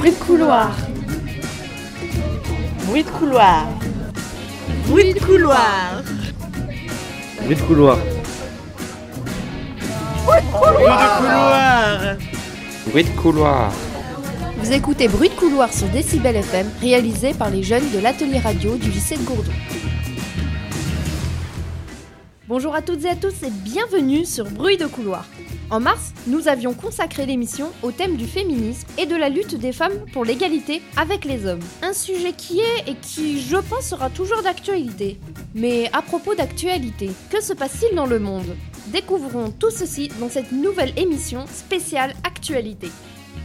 Bruit de couloir. Bruit de couloir. Bruit de couloir. Bruit de couloir. Bruit de couloir. Bruit de couloir. Vous écoutez Bruit de couloir sur Décibel FM, réalisé par les jeunes de l'atelier radio du lycée de Gourdon. Bonjour à toutes et à tous et bienvenue sur Bruit de couloir. En mars, nous avions consacré l'émission au thème du féminisme et de la lutte des femmes pour l'égalité avec les hommes. Un sujet qui est et qui, je pense, sera toujours d'actualité. Mais à propos d'actualité, que se passe-t-il dans le monde? Découvrons tout ceci dans cette nouvelle émission spéciale Actualité.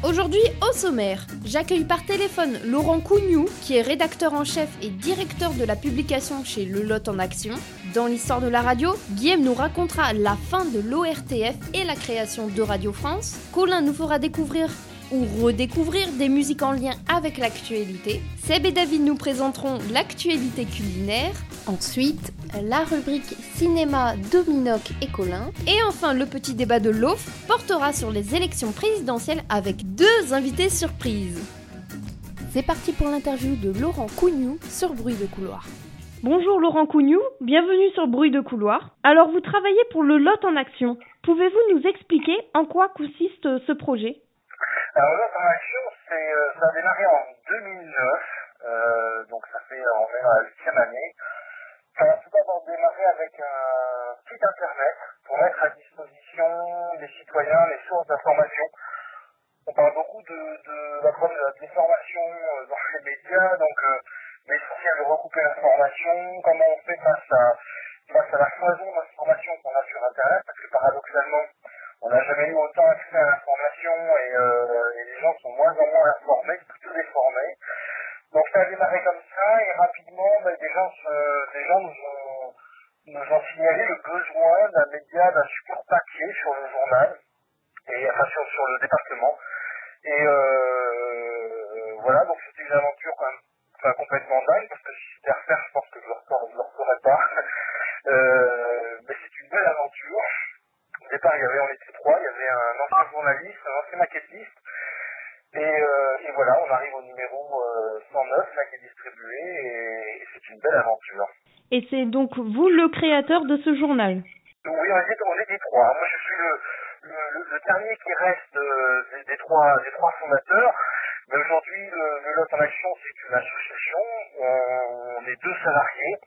Aujourd'hui, au sommaire, j'accueille par téléphone Laurent Cougnou, qui est rédacteur en chef et directeur de la publication chez Le Lot en Action. Dans l'histoire de la radio, Guillaume nous racontera la fin de l'ORTF et la création de Radio France. Colin nous fera découvrir ou redécouvrir des musiques en lien avec l'actualité. Seb et David nous présenteront l'actualité culinaire. Ensuite, la rubrique cinéma Dominoc et Colin. Et enfin, le petit débat de l'OF portera sur les élections présidentielles avec deux invités surprises. C'est parti pour l'interview de Laurent Cougnou sur Bruit de couloir. Bonjour Laurent Cougnou, bienvenue sur Bruit de couloir. Alors vous travaillez pour le Lot en Action. Pouvez-vous nous expliquer en quoi consiste ce projet? Alors là, en action, euh, ça a démarré en 2009, euh, donc ça fait on est dans la huitième année. Ça a tout d'abord démarré avec un site internet pour mettre à disposition des citoyens les sources d'information. On parle beaucoup de, de de la déformation euh, dans les médias, donc euh, l'essentiel de recouper l'information, comment on fait face à, face à la foison d'informations qu'on a sur Internet, parce que paradoxalement, on n'a jamais eu autant accès à l'information et, euh, et, les gens sont moins en moins informés, plutôt déformés. Donc ça a démarré comme ça et rapidement ben, des, gens des gens nous ont, nous ont signalé le besoin d'un média, d'un support papier sur le journal, et enfin sur, sur le département. Et euh, voilà, donc c'était une aventure quand même enfin, complètement dingue, parce que si c'était à refaire, je pense que je ne le referais pas. euh, mais c'est une belle aventure. Au départ, il y avait, on était trois, il y avait un ancien journaliste, un ancien maquettiste, et, euh, et voilà, on arrive au numéro euh, 109, là, qui est distribué, et, et c'est une belle aventure. Et c'est donc vous le créateur de ce journal? Oui, on était, on était trois. Moi, je suis le, le, dernier qui reste euh, des, trois, fondateurs. Mais aujourd'hui, le, Lot en Action, c'est une association. On, est deux salariés.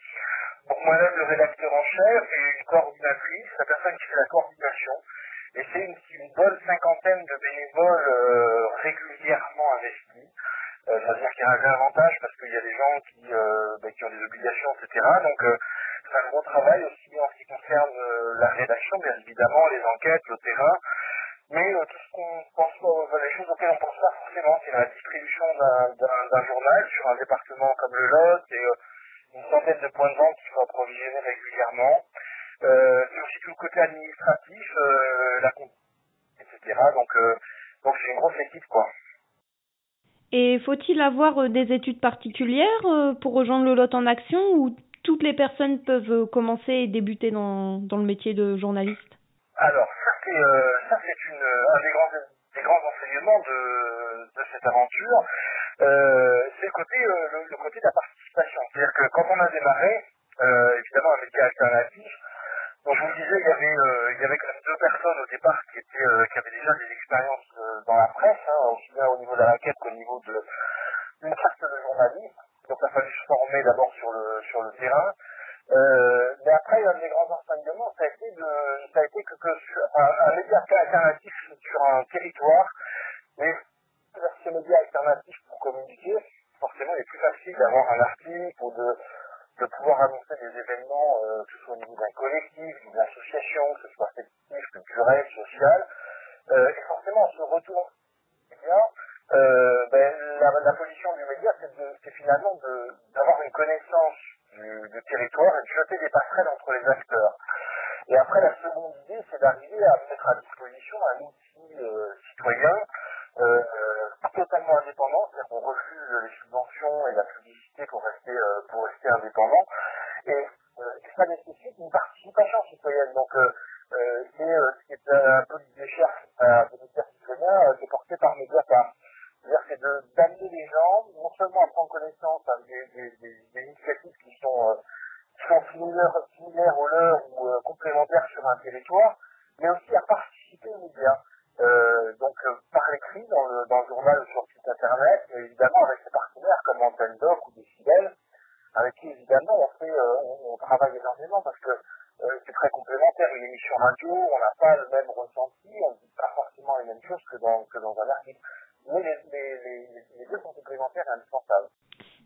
Donc moi-même, le rédacteur en chef et une coordinatrice, la personne qui fait la coordination. Et c'est une, une, bonne cinquantaine de bénévoles euh, régulièrement investis. Euh, C'est-à-dire qu'il y a un avantage parce qu'il y a des gens qui, euh, ben, qui ont des obligations, etc. Donc euh, c'est un gros travail aussi en ce qui concerne euh, la rédaction, bien évidemment, les enquêtes, le terrain. Mais euh, tout ce qu'on pense pas, les choses auxquelles on pense pas forcément, c'est la distribution d'un journal sur un département comme le Lot et une centaine de points de vente qu'il faut approvisionner régulièrement. Euh, c'est aussi tout le côté administratif, euh, la etc. Donc, euh, donc c'est une grosse équipe, quoi. Et faut-il avoir des études particulières pour rejoindre le lot en action ou toutes les personnes peuvent commencer et débuter dans, dans le métier de journaliste? Alors, ça c'est, ça c'est une, un des grands, des grands enseignements de, de cette aventure. c'est le côté, le, côté de la participation. C'est-à-dire que quand on a démarré, évidemment un média alternatif, donc je vous disais, il y avait, euh, y avait quand même deux personnes au départ qui étaient, euh, qui avaient déjà des expériences euh, dans la presse, hein, aussi bien au niveau de la raquette qu'au niveau de d'une carte de journaliste. Donc il a fallu se former d'abord sur le sur le terrain. mais après, un des grands enseignements, ça a été de, ça a été que, que un, un média alternatif sur un territoire, mais ce média alternatif pour communiquer, forcément, il est plus facile d'avoir un article ou de de pouvoir annoncer des événements, euh, que ce soit au niveau d'un collectif, d'une association, que ce soit affectif, culturel, social. Euh, et forcément, ce retour média, euh, ben, la, la, position du média, c'est finalement d'avoir une connaissance du, du, territoire et de jeter des passerelles entre les acteurs. Et après, la seconde idée, c'est d'arriver à mettre à disposition un outil citoyen euh, euh totalement indépendant, c'est-à-dire qu'on refuse les subventions et la publicité pour rester euh, pour rester indépendant. Et euh, ça nécessite une participation citoyenne. Donc euh, c'est ce qui est un peu l'idée à ministère citoyen, c'est porté par Mediapart. C'est-à-dire c'est d'amener les gens non seulement à prendre connaissance hein, des, des, des, des, initiatives qui sont sont similaires, similaires aux leurs ou euh, complémentaires sur un territoire, mais aussi à participer aux médias. Euh, donc euh, par l'écrit dans le, dans le journal ou sur le site internet, mais évidemment avec ses partenaires comme Antenne Doc ou Décibel, avec qui évidemment on fait euh, on, travaille énormément parce que euh, c'est très complémentaire. Une émission radio, on n'a pas le même ressenti, on ne dit pas forcément les mêmes choses que dans, que dans un article. Mais les, les, les, les deux sont complémentaires et indispensables.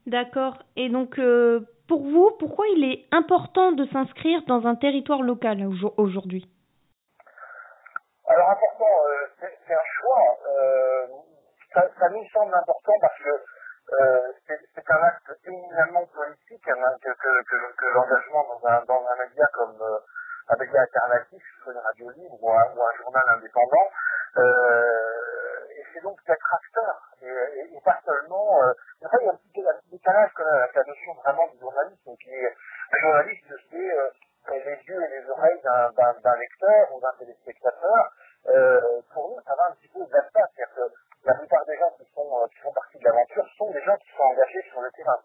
D'accord. Et donc, euh, pour vous, pourquoi il est important de s'inscrire dans un territoire local aujo- aujourd'hui? Alors important, euh, c'est un choix. Euh, ça, ça nous semble important parce que euh, c'est un acte éminemment politique hein, que, que, que, l'engagement dans un, dans un média comme euh, un média alternatif, une radio libre ou un, ou un journal indépendant. Euh, et c'est donc d'être acteur et, et, et pas seulement. Euh, en fait, il y a un petit, un petit décalage quand même avec la notion vraiment du journalisme qui est un journaliste, c'est euh, les yeux et les oreilles d'un lecteur ou d'un téléspectateur. Euh, pour nous, ça va un petit peu au-delà de. C'est-à-dire que la plupart des gens qui, sont, euh, qui font partie de l'aventure sont des gens qui sont engagés sur le terrain.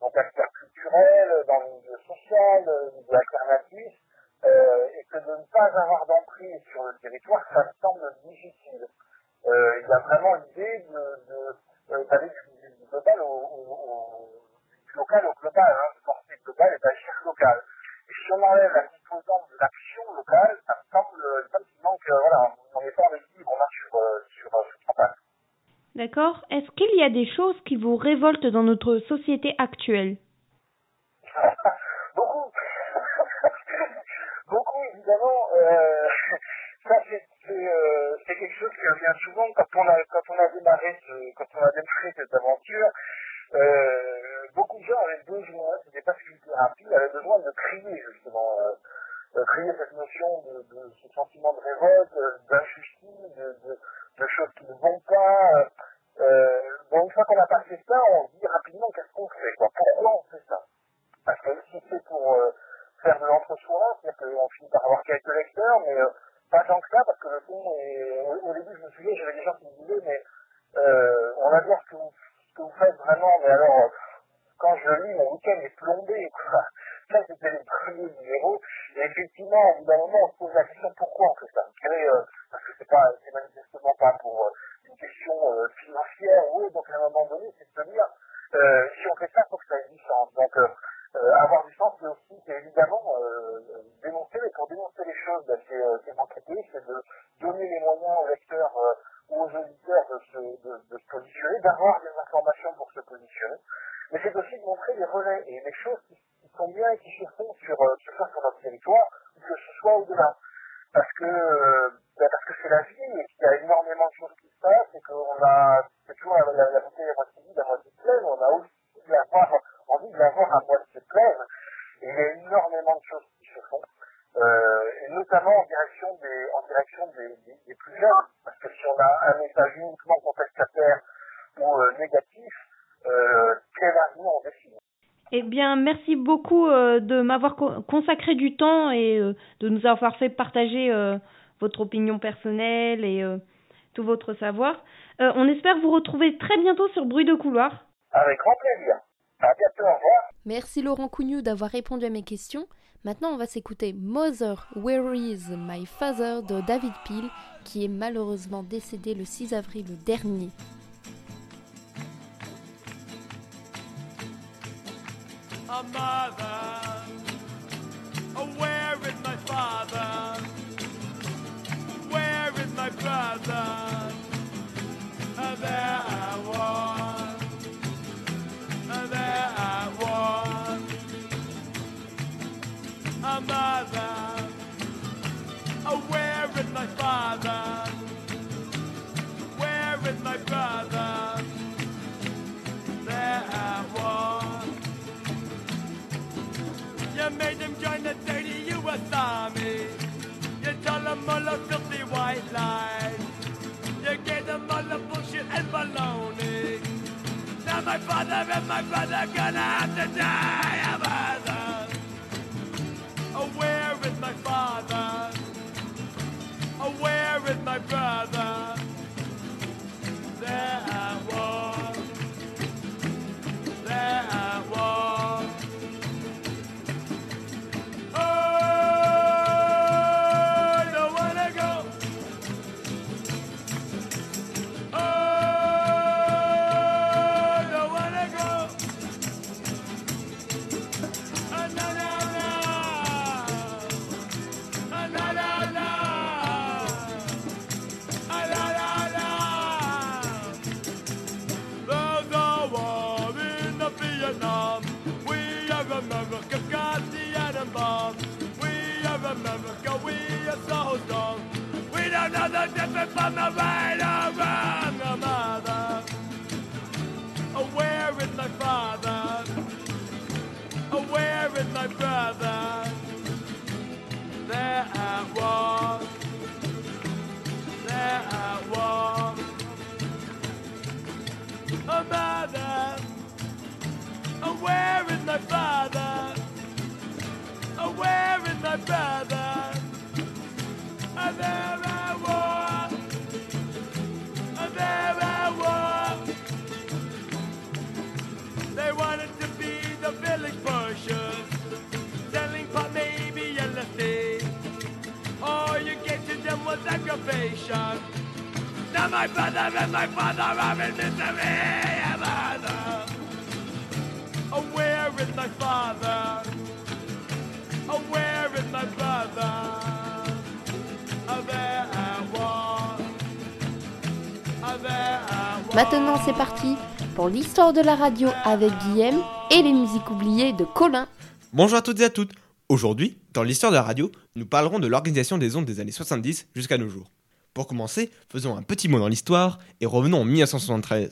Donc acteurs culturels, dans le milieu social, euh, le milieu alternatif, euh, et que de ne pas avoir d'emprise sur le territoire, ça me semble difficile. Euh, il y a vraiment l'idée de, de, euh, d'aller du, du global au, au, au- du local au global, hein, de porter le global et d'agir local. Et si on enlève la composante de l'action locale, ça me semble effectivement que voilà, on n'est pas en équilibre, on marche sur, euh, sur, euh, sur. D'accord. Est-ce qu'il y a des choses qui vous révoltent dans notre société actuelle? Beaucoup, beaucoup évidemment. Euh, ça c'est euh, c'est quelque chose qui revient souvent quand on a quand on a démarré ce, quand on a démarré cette aventure. Euh, beaucoup de gens avaient besoin, c'était pas thérapie, avaient besoin de crier justement, euh, crier cette notion de, ce sentiment de révolte, euh, d'injustice, de, choses qui ne vont pas. Euh, bon, une fois qu'on a passé ça, on se dit rapidement qu'est-ce qu'on fait, quoi? Pourquoi on fait ça? Parce que si c'est pour euh, faire de l'entre-soi, c'est-à-dire qu'on finit par avoir quelques lecteurs, mais euh, pas tant que ça, parce que le fond. Au, début, je me souviens, j'avais des gens qui me disaient, mais euh, on vous, ce faites vraiment, mais alors, euh, quand je lis, mon week-end est plombé, quoi. Ça, c'était les premiers numéros. Et effectivement, au bout d'un moment, on se pose la question, pourquoi on fait ça Quel est, euh, Parce que c'est pas, c'est manifestement pas pour euh, une question euh, financière ou autre, donc à un moment donné, c'est de se dire, euh, si on fait ça, il faut que ça ait du sens. Donc, euh, euh, avoir du sens, mais aussi, c'est évidemment euh, dénoncer, mais pour dénoncer les choses, bah, c'est euh, c'est m'enquêter, c'est de donner les moyens aux lecteurs euh, ou aux auditeurs de se, de, de se positionner, d'avoir des informations pour se positionner. Mais c'est aussi de montrer des relais et des choses qui, qui sont bien et qui se font sur, euh, se font sur notre territoire, ou que ce soit au-delà. Parce que euh, bah, parce que c'est la vie et qu'il y a énormément de choses qui se passent et qu'on a c'est toujours la, la, la bouteille à moitié vide, à moitié pleine, on a aussi d'avoir envie de l'avoir à moitié pleine. Et il y a énormément de choses qui se font. Euh, et notamment en direction des en direction des, des, des plus jeunes. Parce que si on a un message uniquement contestataire ou euh, négatif, euh, quel avenir on décide Eh bien, merci beaucoup euh, de m'avoir co- consacré du temps et euh, de nous avoir fait partager euh, votre opinion personnelle et euh, tout votre savoir. Euh, on espère vous retrouver très bientôt sur Bruit de couloir. Avec grand plaisir. À bientôt, au revoir. Merci Laurent Cougnou d'avoir répondu à mes questions. Maintenant, on va s'écouter Mother, Where is My Father de David Peel, qui est malheureusement décédé le 6 avril dernier. Join the dirty U.S. Army. You told them all the filthy white lies. My father and my brother gonna have to die a mother. Oh, where is my father? Oh, where is my brother? America, we are so strong. We don't know the difference from the right or wrong, oh, mother. Oh, where is my father? Oh, where is my brother? They're at war. They're at war. Oh, mother. Oh, where is aggravation. Now my brother and my father are in misery. Yeah, mother. Oh, where is my father? Oh, where is my brother? Oh, they're at war. Oh, they're at war. Maintenant, c'est parti pour l'histoire de la radio avec Guillaume et les musiques oubliées de Colin. Bonjour à toutes et à toutes. Aujourd'hui, dans l'histoire de la radio, nous parlerons de l'organisation des ondes des années 70 jusqu'à nos jours. Pour commencer, faisons un petit mot dans l'histoire et revenons en 1973.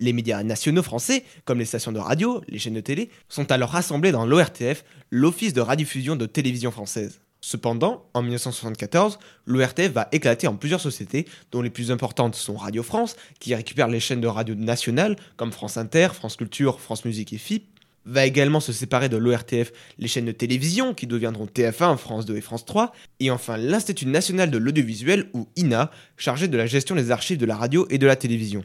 Les médias nationaux français, comme les stations de radio, les chaînes de télé, sont alors rassemblés dans l'ORTF, l'Office de radiodiffusion de télévision française. Cependant, en 1974, l'ORTF va éclater en plusieurs sociétés, dont les plus importantes sont Radio France, qui récupère les chaînes de radio nationales comme France Inter, France Culture, France Musique et FIP, va également se séparer de l'ORTF les chaînes de télévision qui deviendront TF1, France 2 et France 3, et enfin l'Institut national de l'audiovisuel ou INA, chargé de la gestion des archives de la radio et de la télévision.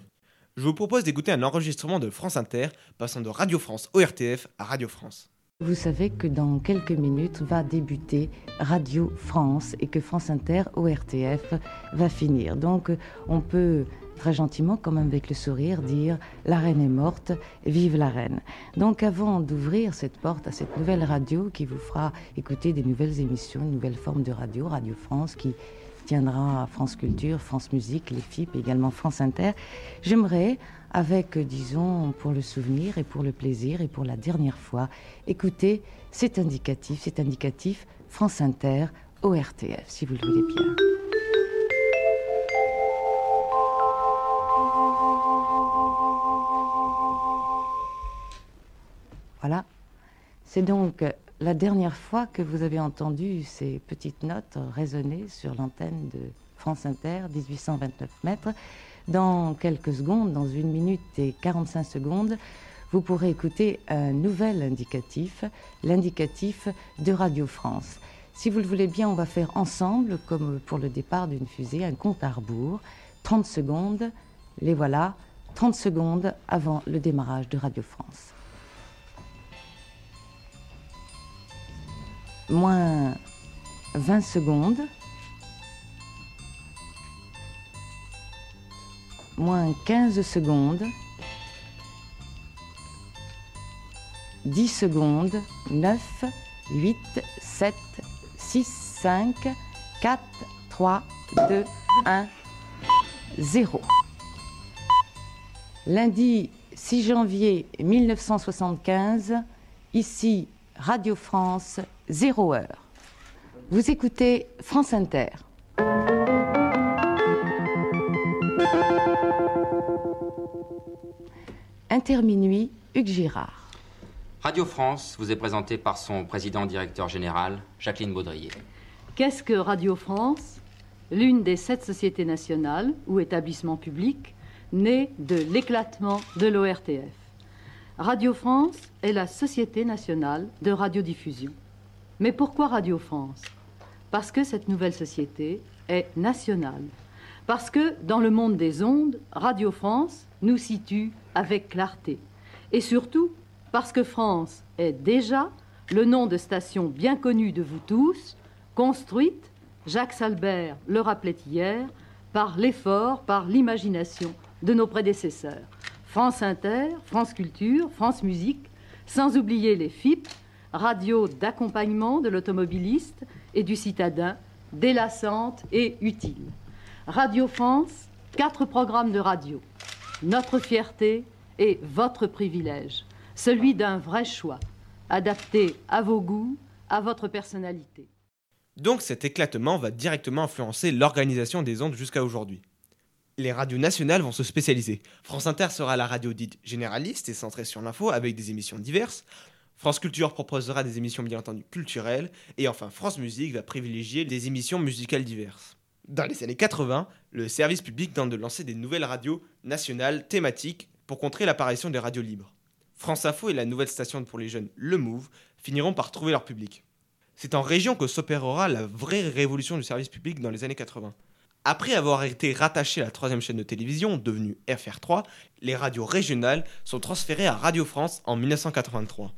Je vous propose d'écouter un enregistrement de France Inter passant de Radio France ORTF à Radio France. Vous savez que dans quelques minutes va débuter Radio France et que France Inter ORTF va finir. Donc on peut très gentiment, quand même avec le sourire, dire La reine est morte, vive la reine. Donc avant d'ouvrir cette porte à cette nouvelle radio qui vous fera écouter des nouvelles émissions, une nouvelle forme de radio, Radio France, qui tiendra France Culture, France Musique, les FIP, également France Inter, j'aimerais, avec, disons, pour le souvenir et pour le plaisir et pour la dernière fois, écouter cet indicatif, cet indicatif France Inter ORTF, si vous le voulez bien. C'est donc la dernière fois que vous avez entendu ces petites notes résonner sur l'antenne de France Inter, 1829 mètres. Dans quelques secondes, dans une minute et 45 secondes, vous pourrez écouter un nouvel indicatif, l'indicatif de Radio France. Si vous le voulez bien, on va faire ensemble, comme pour le départ d'une fusée, un compte à rebours. 30 secondes, les voilà, 30 secondes avant le démarrage de Radio France. Moins 20 secondes, moins 15 secondes, 10 secondes, 9, 8, 7, 6, 5, 4, 3, 2, 1, 0. Lundi 6 janvier 1975, ici Radio France, 0 heure. Vous écoutez France Inter. Interminuit, Hugues Girard. Radio France vous est présenté par son président-directeur général, Jacqueline Baudrier. Qu'est-ce que Radio France? L'une des sept sociétés nationales ou établissements publics nés de l'éclatement de l'ORTF. Radio France est la Société nationale de radiodiffusion. Mais pourquoi Radio France? Parce que cette nouvelle société est nationale. Parce que dans le monde des ondes, Radio France nous situe avec clarté. Et surtout parce que France est déjà le nom de station bien connu de vous tous, construite, Jacques Salbert le rappelait hier, par l'effort, par l'imagination de nos prédécesseurs. France Inter, France Culture, France Musique, sans oublier les FIP, radio d'accompagnement de l'automobiliste et du citadin, délassante et utile. Radio France, quatre programmes de radio. Notre fierté et votre privilège, celui d'un vrai choix, adapté à vos goûts, à votre personnalité. Donc cet éclatement va directement influencer l'organisation des ondes jusqu'à aujourd'hui. Les radios nationales vont se spécialiser. France Inter sera la radio dite généraliste et centrée sur l'info avec des émissions diverses. France Culture proposera des émissions bien entendu culturelles. Et enfin France Musique va privilégier des émissions musicales diverses. Dans les années 80, le service public tente de lancer des nouvelles radios nationales thématiques pour contrer l'apparition des radios libres. France Info et la nouvelle station pour les jeunes Le Move finiront par trouver leur public. C'est en région que s'opérera la vraie révolution du service public dans les années 80. Après avoir été rattachées à la troisième chaîne de télévision, devenue FR3, les radios régionales sont transférées à Radio France en 1983.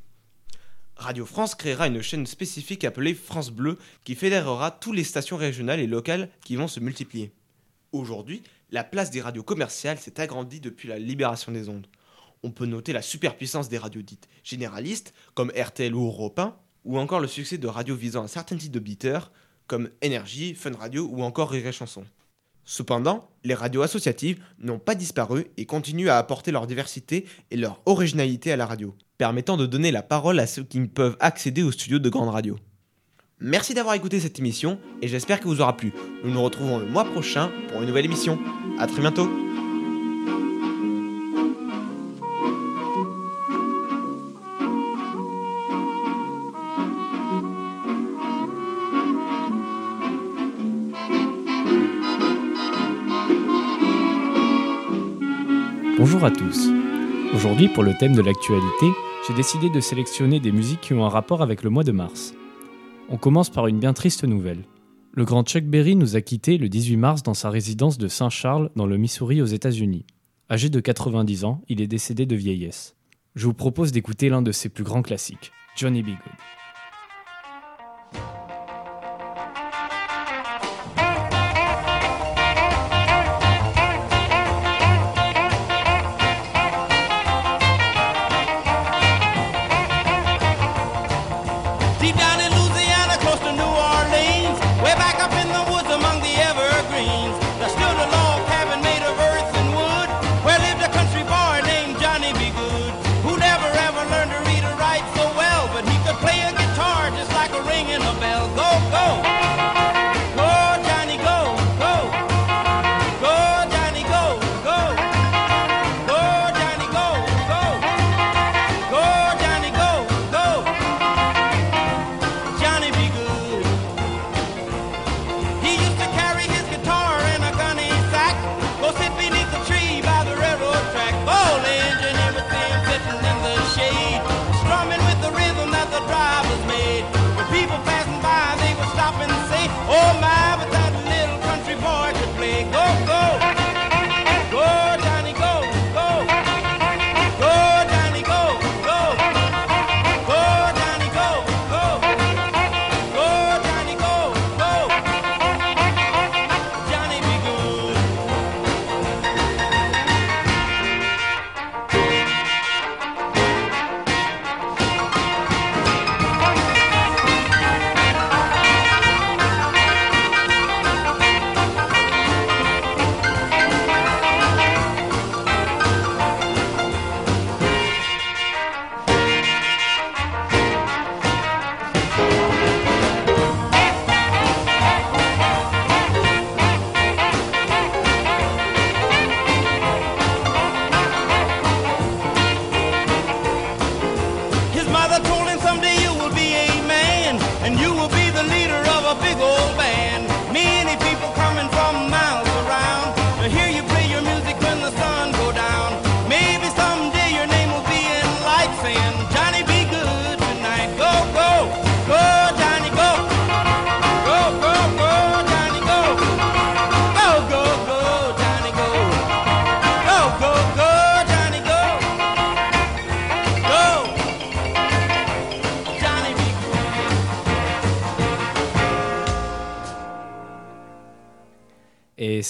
Radio France créera une chaîne spécifique appelée France Bleu qui fédérera toutes les stations régionales et locales qui vont se multiplier. Aujourd'hui, la place des radios commerciales s'est agrandie depuis la libération des ondes. On peut noter la superpuissance des radios dites généralistes, comme RTL ou Europe 1, ou encore le succès de radios visant un certain type d'auditeurs, comme Énergie, Fun Radio ou encore Rire Chanson. Cependant, les radios associatives n'ont pas disparu et continuent à apporter leur diversité et leur originalité à la radio, permettant de donner la parole à ceux qui ne peuvent accéder aux studios de grandes radios. Merci d'avoir écouté cette émission et j'espère que vous aura plu. Nous nous retrouvons le mois prochain pour une nouvelle émission. A très bientôt À tous. Aujourd'hui, pour le thème de l'actualité, j'ai décidé de sélectionner des musiques qui ont un rapport avec le mois de mars. On commence par une bien triste nouvelle. Le grand Chuck Berry nous a quittés le 18 mars dans sa résidence de Saint-Charles, dans le Missouri, aux États-Unis. Âgé de 90 ans, il est décédé de vieillesse. Je vous propose d'écouter l'un de ses plus grands classiques, Johnny B.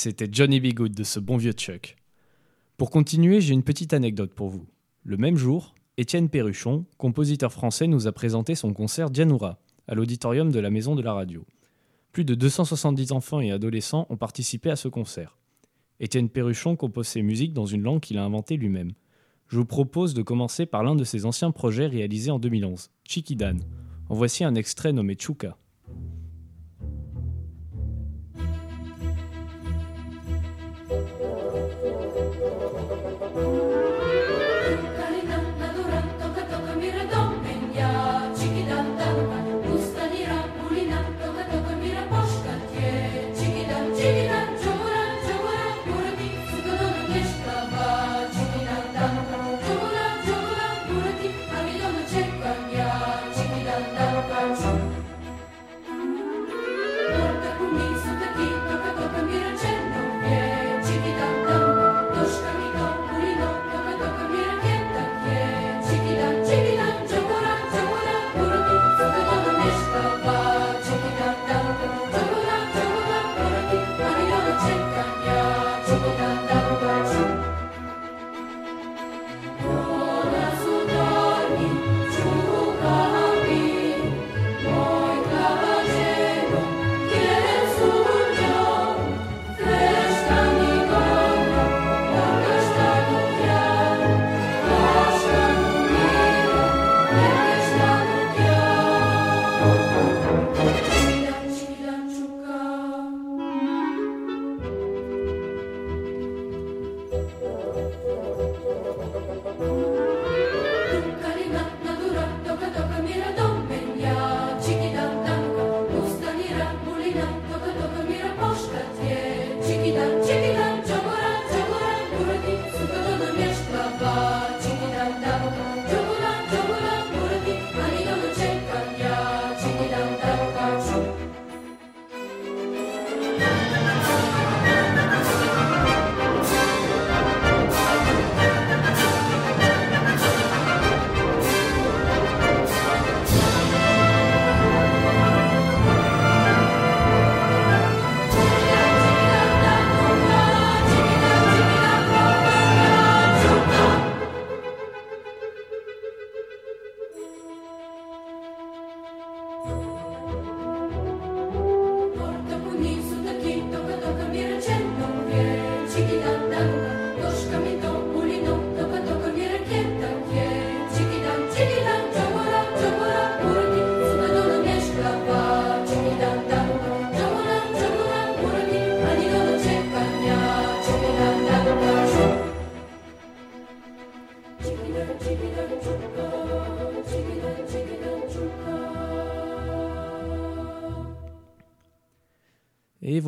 c'était Johnny B. De ce bon vieux Chuck. Pour continuer, j'ai une petite anecdote pour vous. Le même jour, Étienne Perruchon, compositeur français, nous a présenté son concert Dianoura à l'auditorium de la Maison de la Radio. Plus de 270 enfants et adolescents ont participé à ce concert. Étienne Perruchon compose ses musiques dans une langue qu'il a inventée lui-même. Je vous propose de commencer par l'un de ses anciens projets réalisés en 2011, Chiquidan, En voici un extrait nommé Chuka.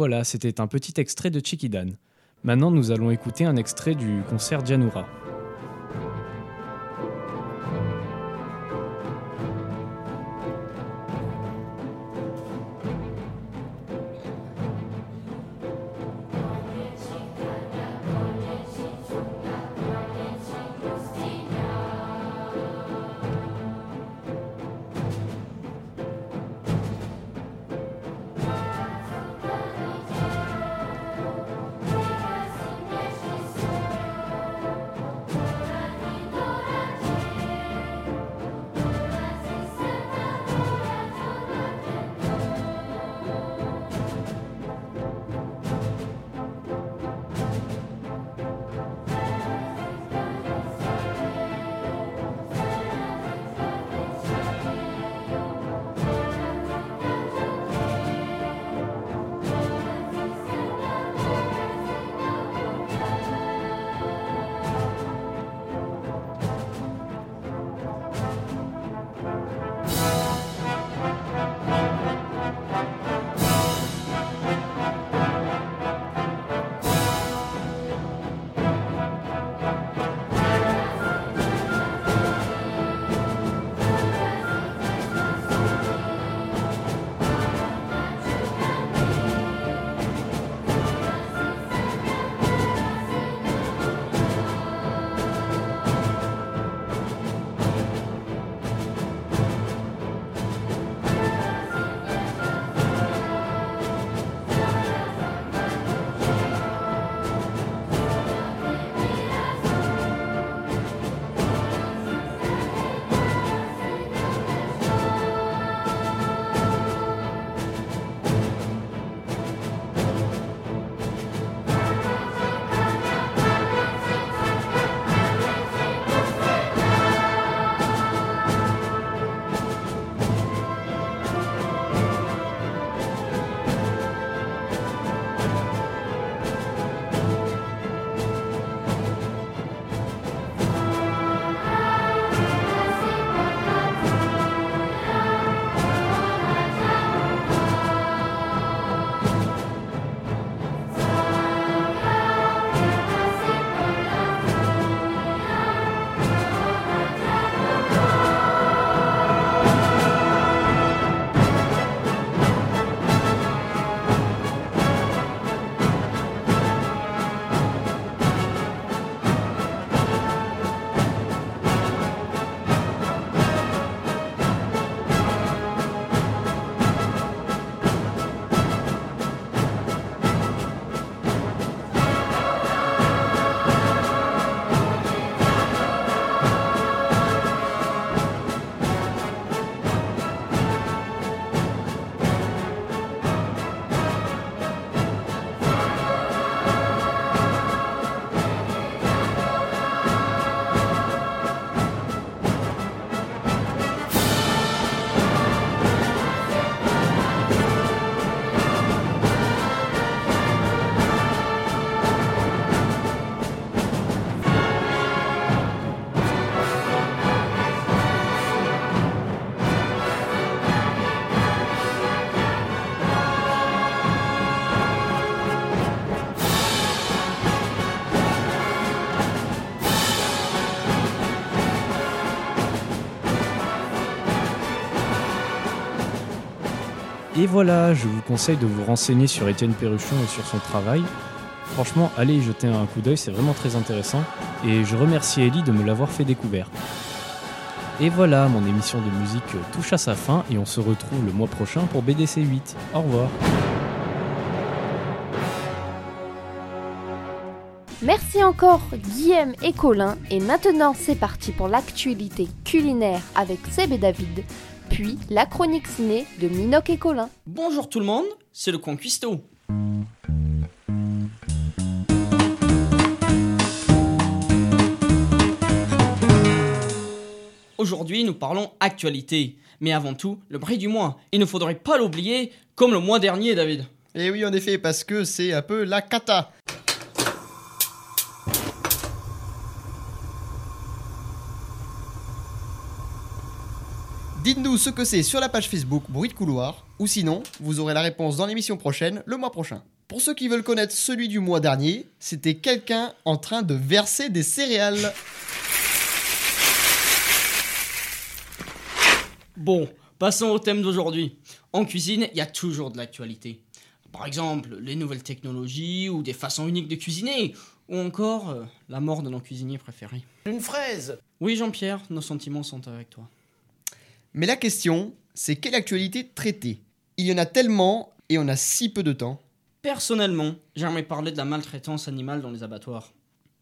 Voilà, c'était un petit extrait de Chikidan. Maintenant, nous allons écouter un extrait du concert Janura. Et voilà, je vous conseille de vous renseigner sur Étienne Perruchon et sur son travail. Franchement, allez y jeter un coup d'œil, c'est vraiment très intéressant. Et je remercie Ellie de me l'avoir fait découvrir. Et voilà, mon émission de musique touche à sa fin et on se retrouve le mois prochain pour BDC 8. Au revoir. Merci encore Guillaume et Colin et maintenant c'est parti pour l'actualité culinaire avec et David, puis la chronique ciné de Minoc et Colin. Bonjour tout le monde, c'est le coin cuistot. Aujourd'hui, nous parlons actualité, mais avant tout, le bruit du mois. Il ne faudrait pas l'oublier, comme le mois dernier, David. Et oui, en effet, parce que c'est un peu la cata. Dites-nous ce que c'est sur la page Facebook Bruit de couloir, ou sinon, vous aurez la réponse dans l'émission prochaine, le mois prochain. Pour ceux qui veulent connaître celui du mois dernier, c'était quelqu'un en train de verser des céréales. Bon, passons au thème d'aujourd'hui. En cuisine, il y a toujours de l'actualité. Par exemple, les nouvelles technologies ou des façons uniques de cuisiner, ou encore euh, la mort de nos cuisiniers préférés. Une fraise Oui, Jean-Pierre, nos sentiments sont avec toi. Mais la question, c'est quelle actualité traiter? Il y en a tellement et on a si peu de temps. Personnellement, j'aimerais parler de la maltraitance animale dans les abattoirs.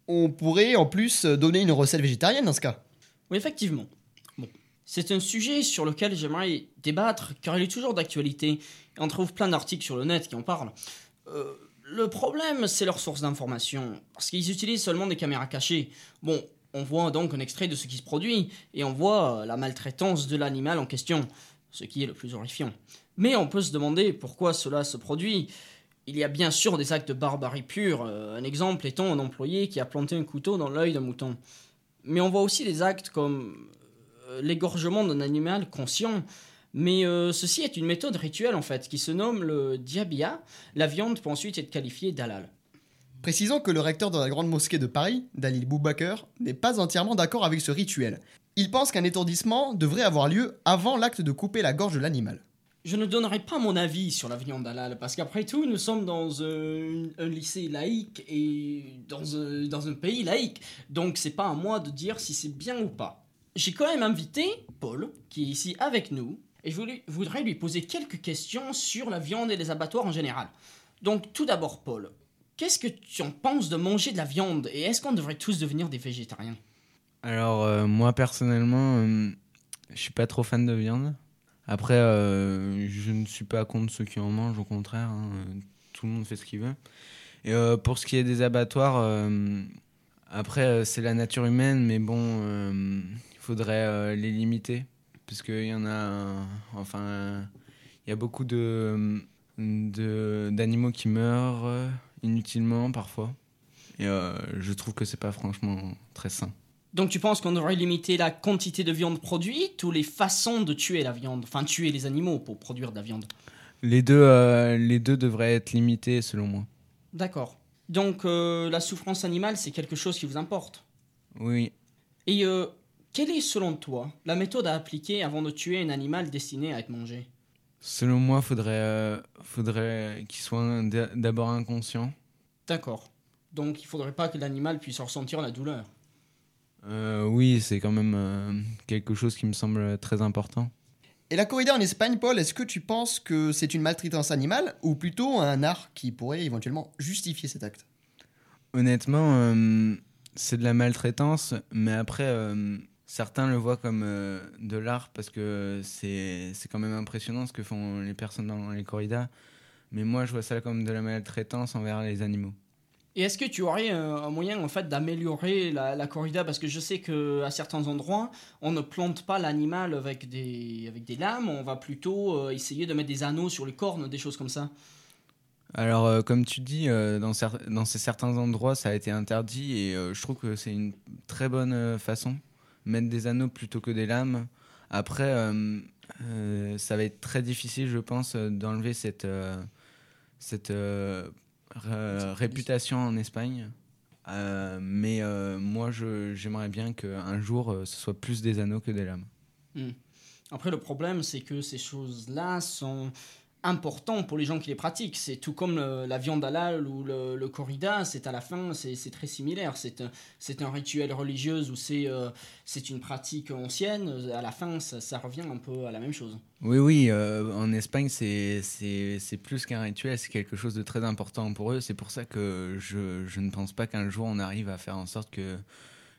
On pourrait en plus donner une recette végétarienne dans ce cas. Oui, effectivement. Bon. C'est un sujet sur lequel j'aimerais débattre car il est toujours d'actualité et on trouve plein d'articles sur le net qui en parlent. Euh, le problème, c'est leur source d'information parce qu'ils utilisent seulement des caméras cachées. Bon, on voit donc un extrait de ce qui se produit et on voit euh, la maltraitance de l'animal en question, ce qui est le plus horrifiant. Mais on peut se demander pourquoi cela se produit. Il y a bien sûr des actes de barbarie pure, euh, un exemple étant un employé qui a planté un couteau dans l'œil d'un mouton. Mais on voit aussi des actes comme euh, l'égorgement d'un animal conscient. Mais ceci est une méthode rituelle en fait, qui se nomme le diabia. La viande peut ensuite être qualifiée d'halal. Précisons que le recteur de la Grande Mosquée de Paris, Dalil Boubaker, n'est pas entièrement d'accord avec ce rituel. Il pense qu'un étourdissement devrait avoir lieu avant l'acte de couper la gorge de l'animal. Je ne donnerai pas mon avis sur la viande halal, parce qu'après tout, nous sommes dans un, un lycée laïque et dans un, dans un pays laïque. Donc c'est pas à moi de dire si c'est bien ou pas. J'ai quand même invité Paul, qui est ici avec nous, et je voudrais lui poser quelques questions sur la viande et les abattoirs en général. Donc tout d'abord, Paul, qu'est-ce que tu en penses de manger de la viande? Et est-ce qu'on devrait tous devenir des végétariens? Alors, euh, moi personnellement, euh, je suis pas trop fan de viande. Après, euh, je ne suis pas contre ceux qui en mangent, au contraire. hein, euh, tout le monde fait ce qu'il veut. Et pour ce qui est des abattoirs, après, c'est la nature humaine, mais bon, il faudrait les limiter. Parce qu'il y en a. enfin, il y a beaucoup de d'animaux qui meurent inutilement parfois. Et euh, je trouve que c'est pas franchement très sain. Donc tu penses qu'on devrait limiter la quantité de viande produite ou les façons de tuer la viande? Enfin, tuer les animaux pour produire de la viande. Les deux, euh, les deux devraient être limités selon moi. D'accord. Donc euh, la souffrance animale, c'est quelque chose qui vous importe? Oui. Et quelle est, selon toi, la méthode à appliquer avant de tuer un animal destiné à être mangé? Selon moi, faudrait, euh, faudrait qu'il soit d'abord inconscient. D'accord. Donc il faudrait pas que l'animal puisse ressentir la douleur. Euh, oui, c'est quand même euh, quelque chose qui me semble très important. Et la corrida en Espagne, Paul, est-ce que tu penses que c'est une maltraitance animale ou plutôt un art qui pourrait éventuellement justifier cet acte? Honnêtement, euh, c'est de la maltraitance, mais après, euh, certains le voient comme euh, de l'art parce que c'est quand même impressionnant ce que font les personnes dans les corridas. Mais moi, je vois ça comme de la maltraitance envers les animaux. Et est-ce que tu aurais euh, un moyen en fait d'améliorer la, la corrida? Parce que je sais que à certains endroits on ne plante pas l'animal avec des avec des lames, on va plutôt euh, essayer de mettre des anneaux sur les cornes, des choses comme ça. Alors, euh, comme tu dis, euh, dans, cer- dans ces certains endroits, ça a été interdit et euh, je trouve que c'est une très bonne façon. Mettre des anneaux plutôt que des lames. Après, euh, euh, ça va être très difficile, je pense, d'enlever cette, euh, cette ré- réputation en Espagne. Mais moi, j'aimerais bien qu'un jour, ce soit plus des anneaux que des lames. Hmm. Après le problème c'est que ces choses-là sont important pour les gens qui les pratiquent. C'est tout comme la viande halal ou le, corrida, c'est à la fin, c'est très similaire. C'est un, rituel religieux ou c'est euh, c'est une pratique ancienne. À la fin, ça, revient un peu à la même chose. Oui, oui, euh, en Espagne, c'est plus qu'un rituel, c'est quelque chose de très important pour eux. C'est pour ça que je, je ne pense pas qu'un jour on arrive à faire en sorte que,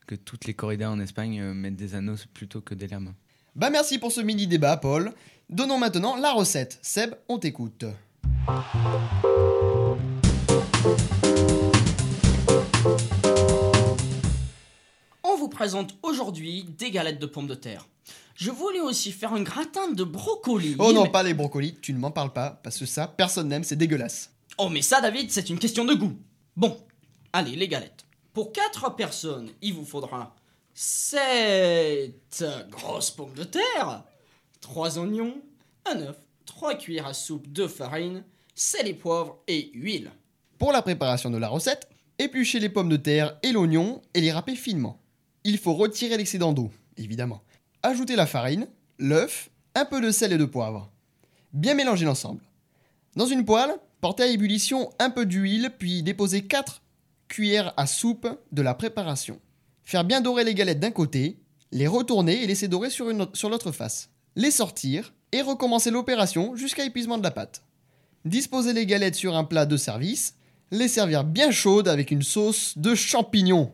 que toutes les corridas en Espagne euh, mettent des anneaux plutôt que des lames. Bah merci pour ce mini débat, Paul. Donnons maintenant la recette. Seb, on t'écoute. On vous présente aujourd'hui des galettes de pommes de terre. Je voulais aussi faire un gratin de brocoli. Oh non, mais- pas les brocolis, tu ne m'en parles pas, parce que ça, personne n'aime, c'est dégueulasse. Oh mais ça David, c'est une question de goût. Bon, allez les galettes. Pour 4 personnes, il vous faudra 7 grosses pommes de terre, 3 oignons, un œuf, 3 cuillères à soupe de farine, sel et poivre et huile. Pour la préparation de la recette, épluchez les pommes de terre et l'oignon et les râpez finement. Il faut retirer l'excédent d'eau, évidemment. Ajoutez la farine, l'œuf, un peu de sel et de poivre. Bien mélanger l'ensemble. Dans une poêle, portez à ébullition un peu d'huile, puis déposez 4 cuillères à soupe de la préparation. Faire bien dorer les galettes d'un côté, les retourner et laisser dorer sur, une autre- sur l'autre face. Les sortir et recommencer l'opération jusqu'à épuisement de la pâte. Disposez les galettes sur un plat de service, les servir bien chaudes avec une sauce de champignons.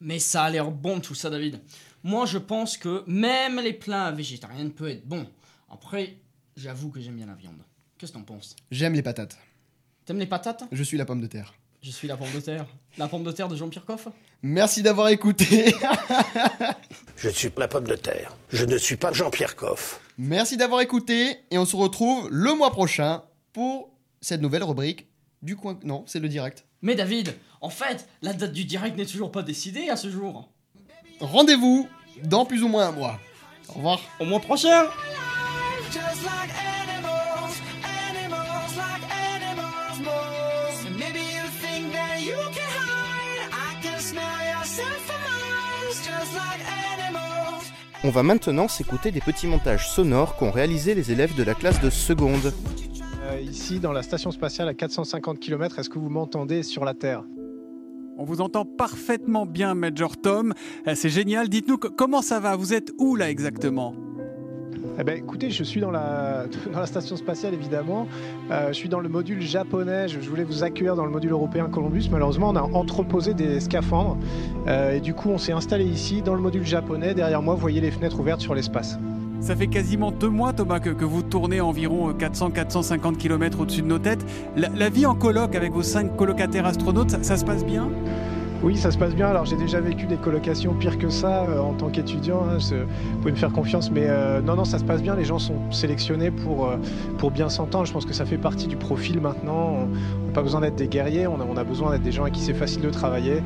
Mais ça a l'air bon tout ça David. Moi je pense que même les plats végétariens peuvent être bons. Après, j'avoue que j'aime bien la viande. Qu'est-ce que t'en penses? J'aime les patates. T'aimes les patates? Je suis la pomme de terre. Je suis la pomme de terre. La pomme de terre de Jean-Pierre Coff? Merci d'avoir écouté. Je suis la pomme de terre. Je ne suis pas Jean-Pierre Coff. Merci d'avoir écouté et on se retrouve le mois prochain pour cette nouvelle rubrique du coin. Non, c'est le direct. Mais David, en fait, la date du direct n'est toujours pas décidée à ce jour. Rendez-vous dans plus ou moins un mois. Au revoir. Au mois prochain. On va maintenant s'écouter des petits montages sonores qu'ont réalisés les élèves de la classe de seconde. Euh, ici, dans la station spatiale à 450 km, est-ce que vous m'entendez sur la Terre? On vous entend parfaitement bien, Major Tom. Euh, C'est génial. Dites-nous co- comment ça va? Vous êtes où là exactement? Eh ben, écoutez, je suis dans la, station spatiale évidemment. Euh, je suis dans le module japonais. Je, voulais vous accueillir dans le module européen Columbus. Malheureusement, on a entreposé des scaphandres. Euh, et du coup, on s'est installé ici dans le module japonais. Derrière moi, vous voyez les fenêtres ouvertes sur l'espace. Ça fait quasiment deux mois, Thomas, que, vous tournez environ 400-450 km au-dessus de nos têtes. La, vie en coloc avec vos cinq colocataires astronautes, ça se passe bien? Oui, ça se passe bien. Alors, j'ai déjà vécu des colocations pires que ça euh, en tant qu'étudiant. hein, vous pouvez me faire confiance. Mais euh, non, non, ça se passe bien. Les gens sont sélectionnés pour, euh, pour bien s'entendre. Je pense que ça fait partie du profil maintenant. On n'a pas besoin d'être des guerriers. On a, besoin d'être des gens avec qui c'est facile de travailler.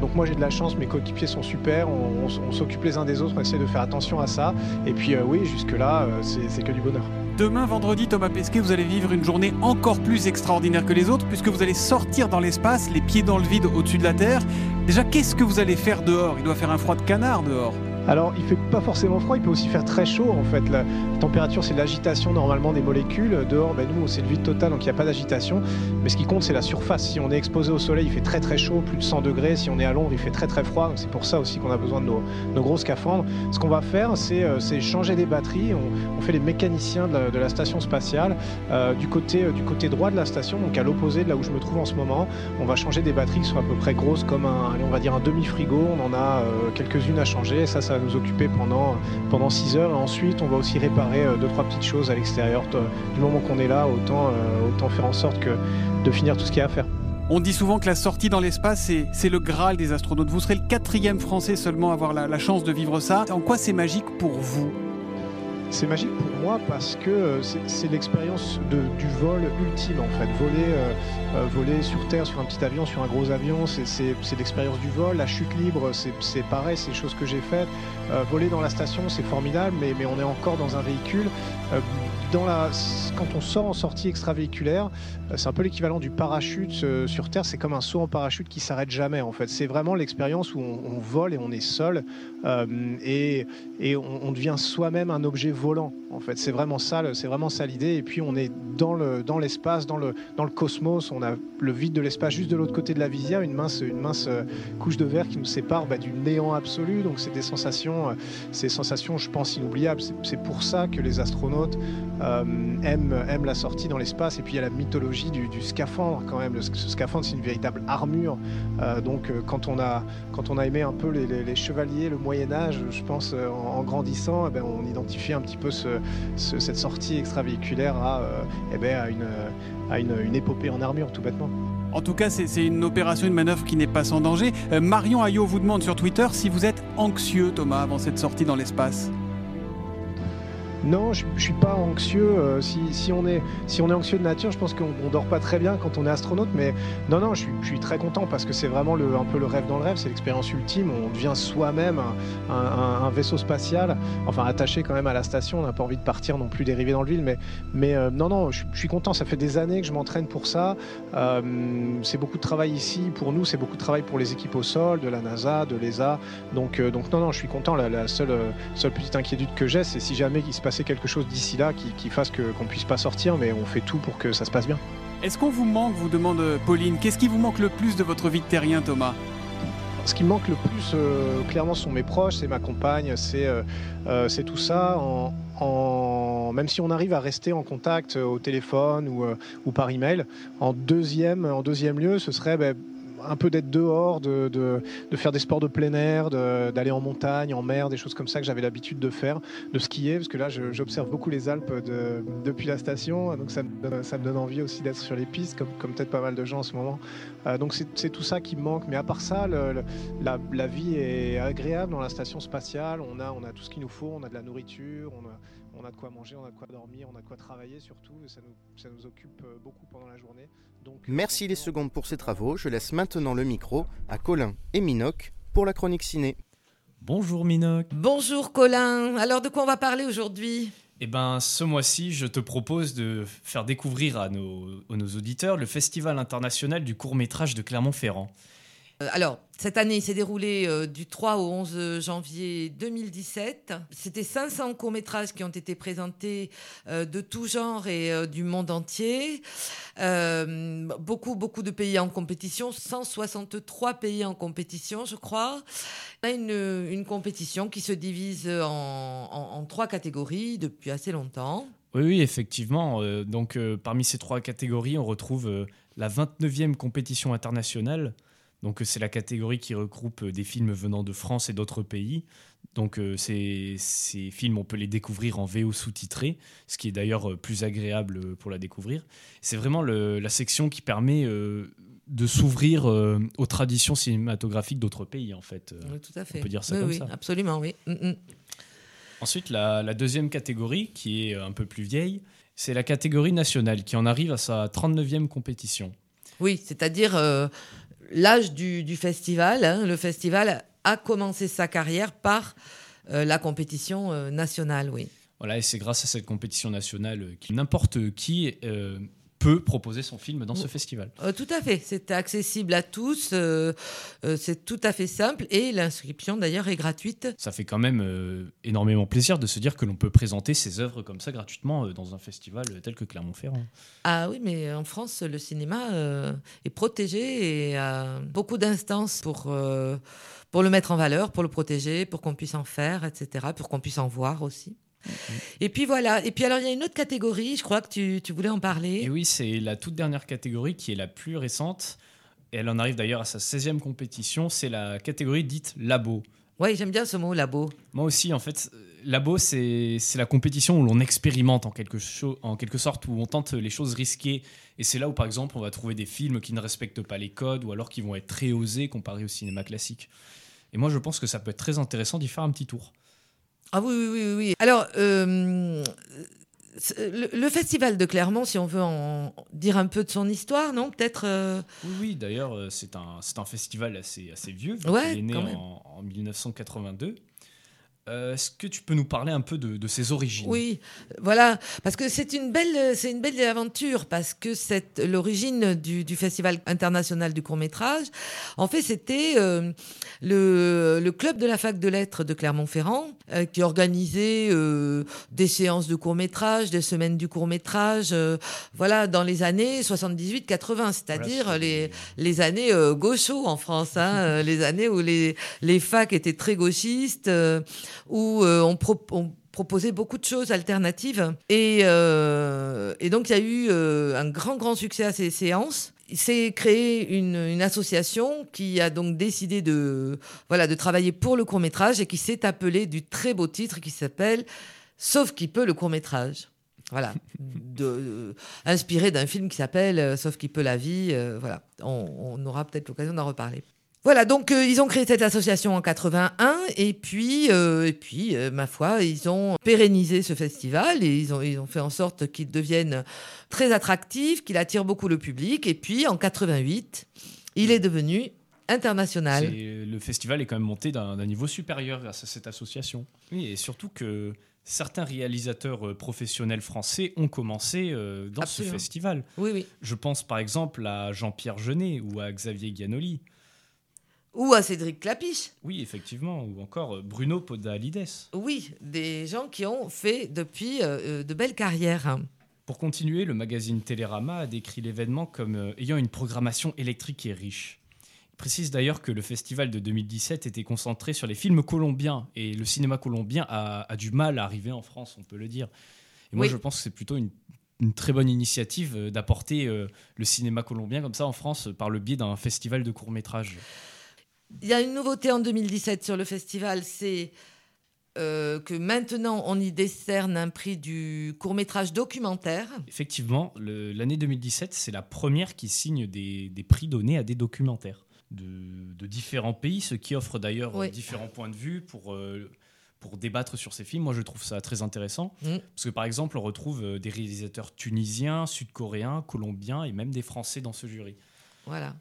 Donc, moi, j'ai de la chance. Mes coéquipiers sont super. On, s'occupe les uns des autres. On essaie de faire attention à ça. Et puis, oui, jusque-là, c'est que du bonheur. Demain, vendredi, Thomas Pesquet, vous allez vivre une journée encore plus extraordinaire que les autres, puisque vous allez sortir dans l'espace, les pieds dans le vide au-dessus de la Terre. Déjà, qu'est-ce que vous allez faire dehors? Il doit faire un froid de canard dehors. Alors, il fait pas forcément froid, il peut aussi faire très chaud en fait. La température, c'est l'agitation normalement des molécules. Dehors, ben, nous, c'est le vide total, donc il n'y a pas d'agitation. Mais ce qui compte, c'est la surface. Si on est exposé au soleil, il fait très très chaud, plus de 100 degrés. Si on est à l'ombre, il fait très très froid. C'est pour ça aussi qu'on a besoin de nos, nos gros. Ce qu'on va faire, c'est euh, changer des batteries. On, fait les mécaniciens de la, station spatiale. Euh, du, côté, euh, du côté droit de la station, donc à l'opposé de là où je me trouve en ce moment, on va changer des batteries qui sont à peu près grosses comme un, on va dire un demi-frigo. On en a quelques-unes à changer. Va nous occuper pendant, pendant 6 heures. Et ensuite, on va aussi réparer euh, deux, trois petites choses à l'extérieur. Du moment qu'on est là, autant, euh, autant faire en sorte que de finir tout ce qu'il y a à faire. On dit souvent que la sortie dans l'espace, c'est- c'est le Graal des astronautes. Vous serez le quatrième Français seulement à avoir la, la chance de vivre ça. En quoi c'est magique pour vous? C'est magique pour parce que euh, c'est l'expérience du vol ultime en fait. Voler, euh, euh, voler sur Terre, sur un petit avion, sur un gros avion, c'est- l'expérience du vol. La chute libre, c'est pareil, c'est des choses que j'ai faites. Voler dans la station, c'est formidable, mais, on est encore dans un véhicule. Quand on sort en sortie extravéhiculaire, c'est un peu l'équivalent du parachute sur Terre. C'est comme un saut en parachute qui s'arrête jamais en fait. C'est vraiment l'expérience où on, vole et on est seul et, et on, on devient soi-même un objet volant en fait. C'est vraiment ça, c'est vraiment ça l'idée. Et puis on est dans le dans l'espace, dans le dans le cosmos. On a le vide de l'espace juste de l'autre côté de la visière, une mince une mince euh, couche de verre qui nous sépare bah, du néant absolu. Donc c'est des sensations, euh, ces sensations, je pense, inoubliables. C'est- pour ça que les astronautes euh, aiment aiment la sortie dans l'espace. Et puis il y a la mythologie du, du scaphandre quand même. Le- ce scaphandre, c'est une véritable armure. Donc quand on a quand on a aimé un peu les, chevaliers, le Moyen Âge, je pense en, en grandissant, eh ben, on identifie un petit peu ce- ce- cette sortie extravéhiculaire à, euh, eh ben, à, une, épopée en armure, tout bêtement. En tout cas, c'est c'est une opération, une manœuvre qui n'est pas sans danger. Euh, Marion Ayot vous demande sur Twitter si vous êtes anxieux, Thomas, avant cette sortie dans l'espace. Non, je, je suis pas anxieux. euh, si, on est, si on est anxieux de nature, je pense qu'on on dort pas très bien quand on est astronaute. Mais non, non, je suis, très content parce que c'est vraiment le, un peu le rêve dans le rêve. C'est l'expérience ultime. On devient soi-même un, vaisseau spatial, enfin attaché quand même à la station. On n'a pas envie de partir non plus dériver dans le vide. Mais, mais euh, non, non, je, suis content. Ça fait des années que je m'entraîne pour ça. Euh, c'est beaucoup de travail ici pour nous. C'est beaucoup de travail pour les équipes au sol, de la NASA, de l'ESA. Donc, donc non, non, je suis content. La, seule, seule petite inquiétude que j'ai, c'est si jamais il se passait quelque chose d'ici là qui, qui fasse que, qu'on puisse pas sortir, mais on fait tout pour que ça se passe bien. Est-ce qu'on vous manque, vous demande euh, Pauline, qu'est-ce qui vous manque le plus de votre vie de terrien, Thomas? Ce qui me manque le plus, euh, clairement, sont mes proches, c'est ma compagne, c'est euh, euh, tout ça. En, en- Même si on arrive à rester en contact euh, au téléphone ou, ou par email, en deuxième, en deuxième lieu, ce serait ben, un peu d'être dehors, de, de- faire des sports de plein air, d'aller en montagne, en mer, des choses comme ça que j'avais l'habitude de faire, de skier, parce que là j'observe beaucoup les Alpes de- depuis la station, donc ça me donne, ça me donne envie aussi d'être sur les pistes, comme, comme peut-être pas mal de gens en ce moment. Euh, donc c'est tout ça qui me manque, mais à part ça, la vie est agréable dans la station spatiale, on a, on a tout ce qu'il nous faut, on a de la nourriture, on a, on a de quoi manger, on a de quoi dormir, on a de quoi travailler surtout, et ça nous, ça nous occupe euh, beaucoup pendant la journée. Donc, Merci les secondes pour ces travaux. Je laisse maintenant le micro à Colin et Minoc pour la chronique ciné. Bonjour Minoc. Bonjour Colin, alors de quoi on va parler aujourd'hui? Eh ben, ce mois-ci, je te propose de faire découvrir à nos, à nos auditeurs le Festival international du court-métrage de Clermont-Ferrand. Euh, Alors, cette année, il s'est déroulé euh, du 3 au 11 janvier 2017. C'était 500 courts-métrages qui ont été présentés euh, de tout genre et du monde entier. Beaucoup, beaucoup de pays en compétition, 163 pays en compétition, je crois. On a une, compétition qui se divise en, en- trois catégories depuis assez longtemps. Oui, oui, effectivement. donc, parmi ces trois catégories, on retrouve la 29e compétition internationale. Donc, euh, c'est la catégorie qui regroupe euh, des films venant de France et d'autres pays. Donc, euh, ces, ces films, on peut les découvrir en VO sous-titré, ce qui est d'ailleurs plus agréable pour la découvrir. C'est vraiment le- la section qui permet euh, de s'ouvrir euh, aux traditions cinématographiques d'autres pays, en fait. Oui, tout à fait. On peut dire ça Oui, comme oui, ça. absolument, oui. Mm, mm. Ensuite, la, la deuxième catégorie, qui est un peu plus vieille, c'est la catégorie nationale, qui en arrive à sa 39e compétition. Oui, c'est-à-dire l'âge du, festival. hein. Le festival a commencé sa carrière par euh, la compétition euh, nationale, oui. Voilà, et c'est grâce à cette compétition nationale euh, que n'importe qui peut proposer son film dans ce festival. Euh, tout à fait, c'est accessible à tous, euh, euh, c'est tout à fait simple et l'inscription d'ailleurs est gratuite. Ça fait quand même énormément plaisir de se dire que l'on peut présenter ses œuvres comme ça gratuitement dans un festival tel que Clermont-Ferrand. Ah oui, mais en France, le cinéma est protégé et a beaucoup d'instances pour, pour le mettre en valeur, pour le protéger, pour qu'on puisse en faire, etc., pour qu'on puisse en voir aussi. Et puis voilà. Et puis alors, il y a une autre catégorie, je crois que tu, tu voulais en parler. Et oui, c'est la toute dernière catégorie qui est la plus récente. Et elle en arrive d'ailleurs à sa 16e compétition. C'est la catégorie dite labo. Oui, j'aime bien ce mot, labo. Moi aussi, en fait, labo, c'est la compétition où l'on expérimente en quelque, en quelque sorte, où on tente les choses risquées. Et c'est là où, par exemple, on va trouver des films qui ne respectent pas les codes ou alors qui vont être très osés comparés au cinéma classique. Et moi, je pense que ça peut être très intéressant d'y faire un petit tour. Ah oui, oui, oui. Alors, euh, le, le festival de Clermont, si on veut en dire un peu de son histoire, non? Peut-être. euh, Oui, oui d'ailleurs, euh, c'est un, un festival assez, assez vieux, Ouais, qu'il est né en, en 1982. Euh, Est-ce que tu peux nous parler un peu de, de ses origines? Oui, voilà, parce que c'est une belle, c'est une belle aventure parce que c'est l'origine du, du Festival international du court métrage. En fait, c'était euh, le, le club de la fac de lettres de Clermont-Ferrand euh, qui organisait euh, des séances de court métrage, des semaines du court métrage, voilà, dans les années 78-80, c'est-à-dire les, les années euh, gauchos en France, hein, euh, les années où les, les facs étaient très gauchistes, euh, où euh, on, pro- on proposait beaucoup de choses alternatives. Et, euh, donc, il y a eu euh, un grand, grand succès à ces séances. Il s'est créé une, association qui a donc décidé de, voilà, de travailler pour le court métrage et qui s'est appelée du très beau titre qui s'appelle Sauf qui peut le court métrage. Voilà, inspiré d'un film qui s'appelle Sauf qui peut la vie. voilà, on aura peut-être l'occasion d'en reparler. Voilà, donc euh, ils ont créé cette association en 81 et puis, euh, et puis euh, ma foi, ils ont pérennisé ce festival et ils ont, ils ont fait en sorte qu'il devienne très attractif, qu'il attire beaucoup le public. Et puis en 88, il est devenu international. Le festival est quand même monté d'un niveau supérieur grâce à cette association. Oui, et surtout que certains réalisateurs professionnels français ont commencé dans Absolument. ce festival. Oui, oui. Je pense par exemple à Jean-Pierre Jeunet ou à Xavier Giannoli. Ou à Cédric Clapiche. Oui, effectivement, ou encore euh, Bruno Podalides. Oui, des gens qui ont fait depuis euh, euh, de belles carrières. Pour continuer, le magazine Télérama a décrit l'événement comme euh, ayant une programmation électrique et riche. Il précise d'ailleurs que le festival de 2017 était concentré sur les films colombiens et le cinéma colombien a, a du mal à arriver en France, on peut le dire. Et moi, Oui. je pense que c'est plutôt une, une très bonne initiative d'apporter le cinéma colombien comme ça en France par le biais d'un festival de court métrage. Il y a une nouveauté en 2017 sur le festival, c'est euh, que maintenant on y décerne un prix du court métrage documentaire. Effectivement, l'année 2017, c'est la première qui signe des, des prix donnés à des documentaires de, de différents pays, ce qui offre d'ailleurs Oui. euh, différents points de vue pour, euh, pour débattre sur ces films. Moi, je trouve ça très intéressant. Mm. Parce que, par exemple, on retrouve des réalisateurs tunisiens, sud-coréens, colombiens et même des Français dans ce jury. Voilà.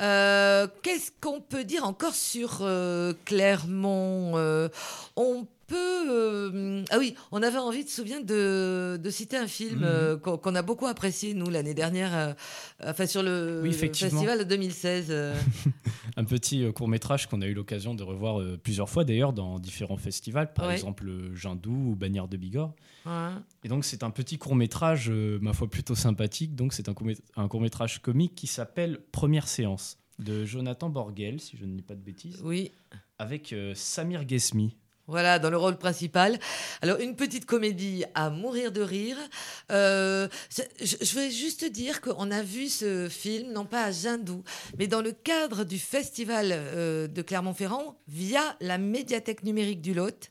Euh, Qu'est-ce qu'on peut dire encore sur euh, Clermont Euh, On peut. ah oui, on avait envie, tu te souviens, de, de citer un film Mhm. qu'on a beaucoup apprécié, nous, l'année dernière, enfin, sur le, Oui, le effectivement. festival de 2016. euh. Un petit court métrage qu'on a eu l'occasion de revoir euh, plusieurs fois d'ailleurs dans différents festivals, par Ouais. exemple euh, Jindou ou Bagnères de Bigorre. Ouais. Et donc c'est un petit court métrage, ma foi plutôt sympathique. Donc c'est un, court- métrage comique qui s'appelle Première séance de Jonathan Borgel, si je ne dis pas de bêtises. Oui. Avec euh, Samir Ghesmi. Voilà, dans le rôle principal. Alors, une petite comédie à mourir de rire. Euh, je, vais juste dire qu'on a vu ce film, non pas à Jindou, mais dans le cadre du festival euh, de Clermont-Ferrand, via la médiathèque numérique du Lot.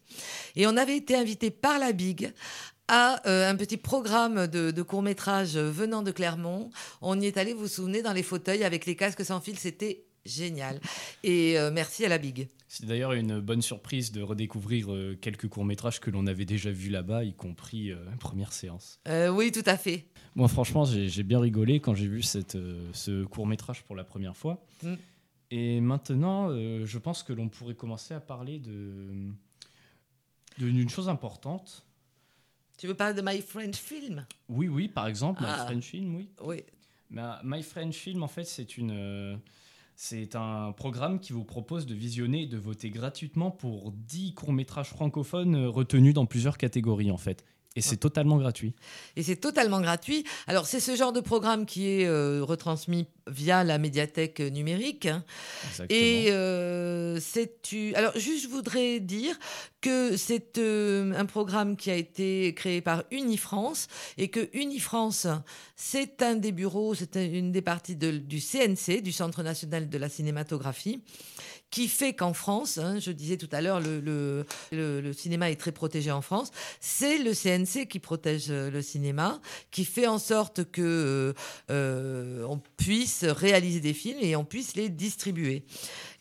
Et on avait été invité par la Big à euh, un petit programme de, de court-métrage venant de Clermont. On y est allé, vous vous souvenez, dans les fauteuils avec les casques sans fil. C'était génial. Et euh, merci à la Big. C'est d'ailleurs une bonne surprise de redécouvrir euh, quelques courts métrages que l'on avait déjà vus là-bas, y compris euh, Première séance. Euh, oui, tout à fait. Moi franchement j'ai bien rigolé quand j'ai vu cette, ce court métrage pour la première fois. Mm. Et maintenant, je pense que l'on pourrait commencer à parler de de- d'une chose importante. Tu veux parler de My French Film? Oui, oui, par exemple, Ah. My French Film, oui. Oui. Euh, My French Film, en fait, c'est une, c'est un programme qui vous propose de visionner et de voter gratuitement pour 10 courts-métrages francophones euh, retenus dans plusieurs catégories, en fait. Et c'est totalement gratuit. Et c'est totalement gratuit. Alors, c'est ce genre de programme qui est euh, retransmis via la médiathèque numérique. Exactement. Et euh, c'est tu. Alors, juste, je voudrais dire que c'est euh, un programme qui a été créé par Unifrance et que Unifrance, c'est un des bureaux, c'est un- une des parties de- du CNC, du Centre national de la cinématographie, qui fait qu'en France, hein, je disais tout à l'heure, le, le- le- le cinéma est très protégé en France. C'est le CNC qui protège euh, le cinéma, qui fait en sorte que euh, euh, on puisse puisse réaliser des films et on puisse les distribuer.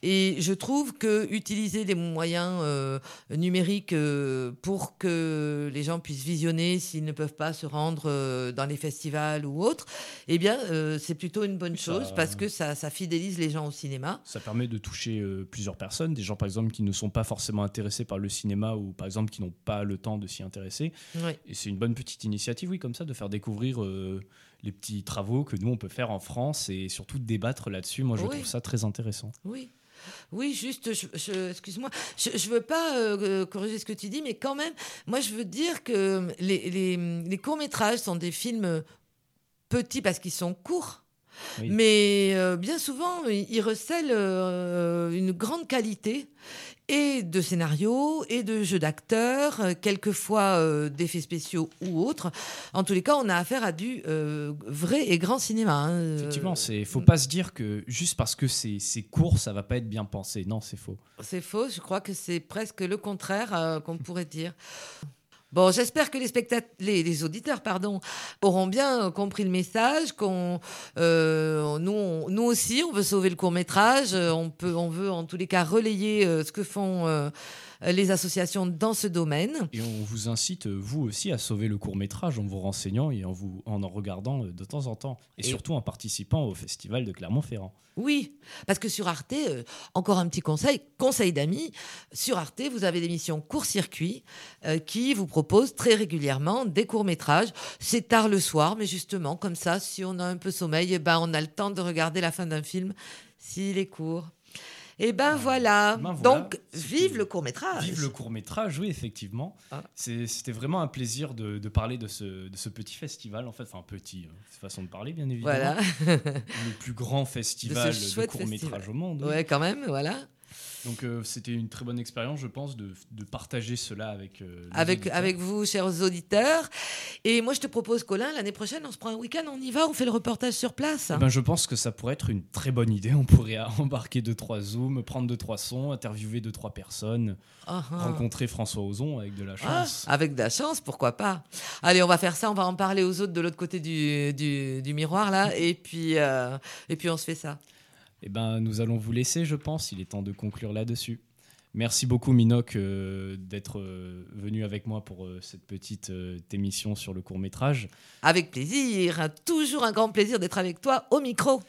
Et je trouve que utiliser des moyens euh, numériques euh, pour que les gens puissent visionner s'ils ne peuvent pas se rendre euh, dans les festivals ou autres, eh bien, c'est plutôt une bonne Ça- chose parce que ça, ça fidélise les gens au cinéma. Ça permet de toucher plusieurs personnes, des gens par exemple qui ne sont pas forcément intéressés par le cinéma ou par exemple qui n'ont pas le temps de s'y intéresser. Oui. Et c'est une bonne petite initiative, oui, comme ça, de faire découvrir les petits travaux que nous on peut faire en France et surtout débattre là-dessus. Moi, je Oui. trouve ça très intéressant. Oui. Oui, juste, je, je- excuse-moi, je ne veux pas euh, corriger ce que tu dis, mais quand même, moi je veux dire que les, les- les courts-métrages sont des films petits parce qu'ils sont courts. Oui. Mais euh, bien souvent, ils ils recèlent euh, une grande qualité et de scénario et de jeu d'acteurs, euh, quelquefois euh, d'effets spéciaux ou autres. En tous les cas, on a affaire à du euh, vrai et grand cinéma. hein. Effectivement, Euh, c'est faut pas se dire que juste parce que c'est c'est court, ça va pas être bien pensé. Non, c'est faux. C'est faux, je crois que c'est presque le contraire euh, qu'on pourrait dire. Bon, j'espère que les, les, les auditeurs pardon, auront bien compris le message, qu'on, euh, nous, aussi, on veut sauver le court-métrage, euh, on, on veut en tous les cas relayer euh, ce que font les associations dans ce domaine. Et on vous incite, euh, vous aussi, à sauver le court métrage en vous renseignant et en, vous, en en regardant euh, de temps en temps. Et, Et- surtout en participant au festival de Clermont-Ferrand. Oui, parce que sur Arte, euh, encore un petit conseil, conseil d'amis, sur Arte, vous avez l'émission Court-Circuit euh, qui vous propose très régulièrement des courts-métrages. C'est tard le soir, mais justement, comme ça, si on a un peu sommeil, eh ben, on a le temps de regarder la fin d'un film s'il est court. Et ben voilà. ben voilà, Donc, vive le court-métrage. Vive le court métrage, oui, effectivement. C'est- C'était vraiment un plaisir de, de parler de ce, de ce petit festival, en fait, enfin petit, c'est façon de parler, bien évidemment. Voilà. le plus grand festival de, court métrage festival. au monde. oui. Ouais, quand même, voilà. Donc euh, c'était une très bonne expérience, je pense, de, de partager cela avec euh, Avec, auditeurs. avec vous, chers auditeurs. Et moi, je te propose, Colin, l'année prochaine, on se prend un week-end, on y va, on fait le reportage sur place. Eh ben, je pense que ça pourrait être une très bonne idée. On pourrait embarquer deux trois zooms, prendre deux trois sons, interviewer deux trois personnes, Ah, ah. rencontrer François Ozon avec de la Ah, chance. avec de la chance, pourquoi pas. Allez, on va faire ça, on va en parler aux autres de l'autre côté du, du, du miroir, là, et puis, euh, et puis on se fait ça. Eh ben, nous allons vous laisser, je pense. Il est temps de conclure là-dessus. Merci beaucoup, Minoc, euh, d'être euh, venu avec moi pour euh, cette petite euh, émission sur le court métrage. Avec plaisir, toujours un grand plaisir d'être avec toi au micro.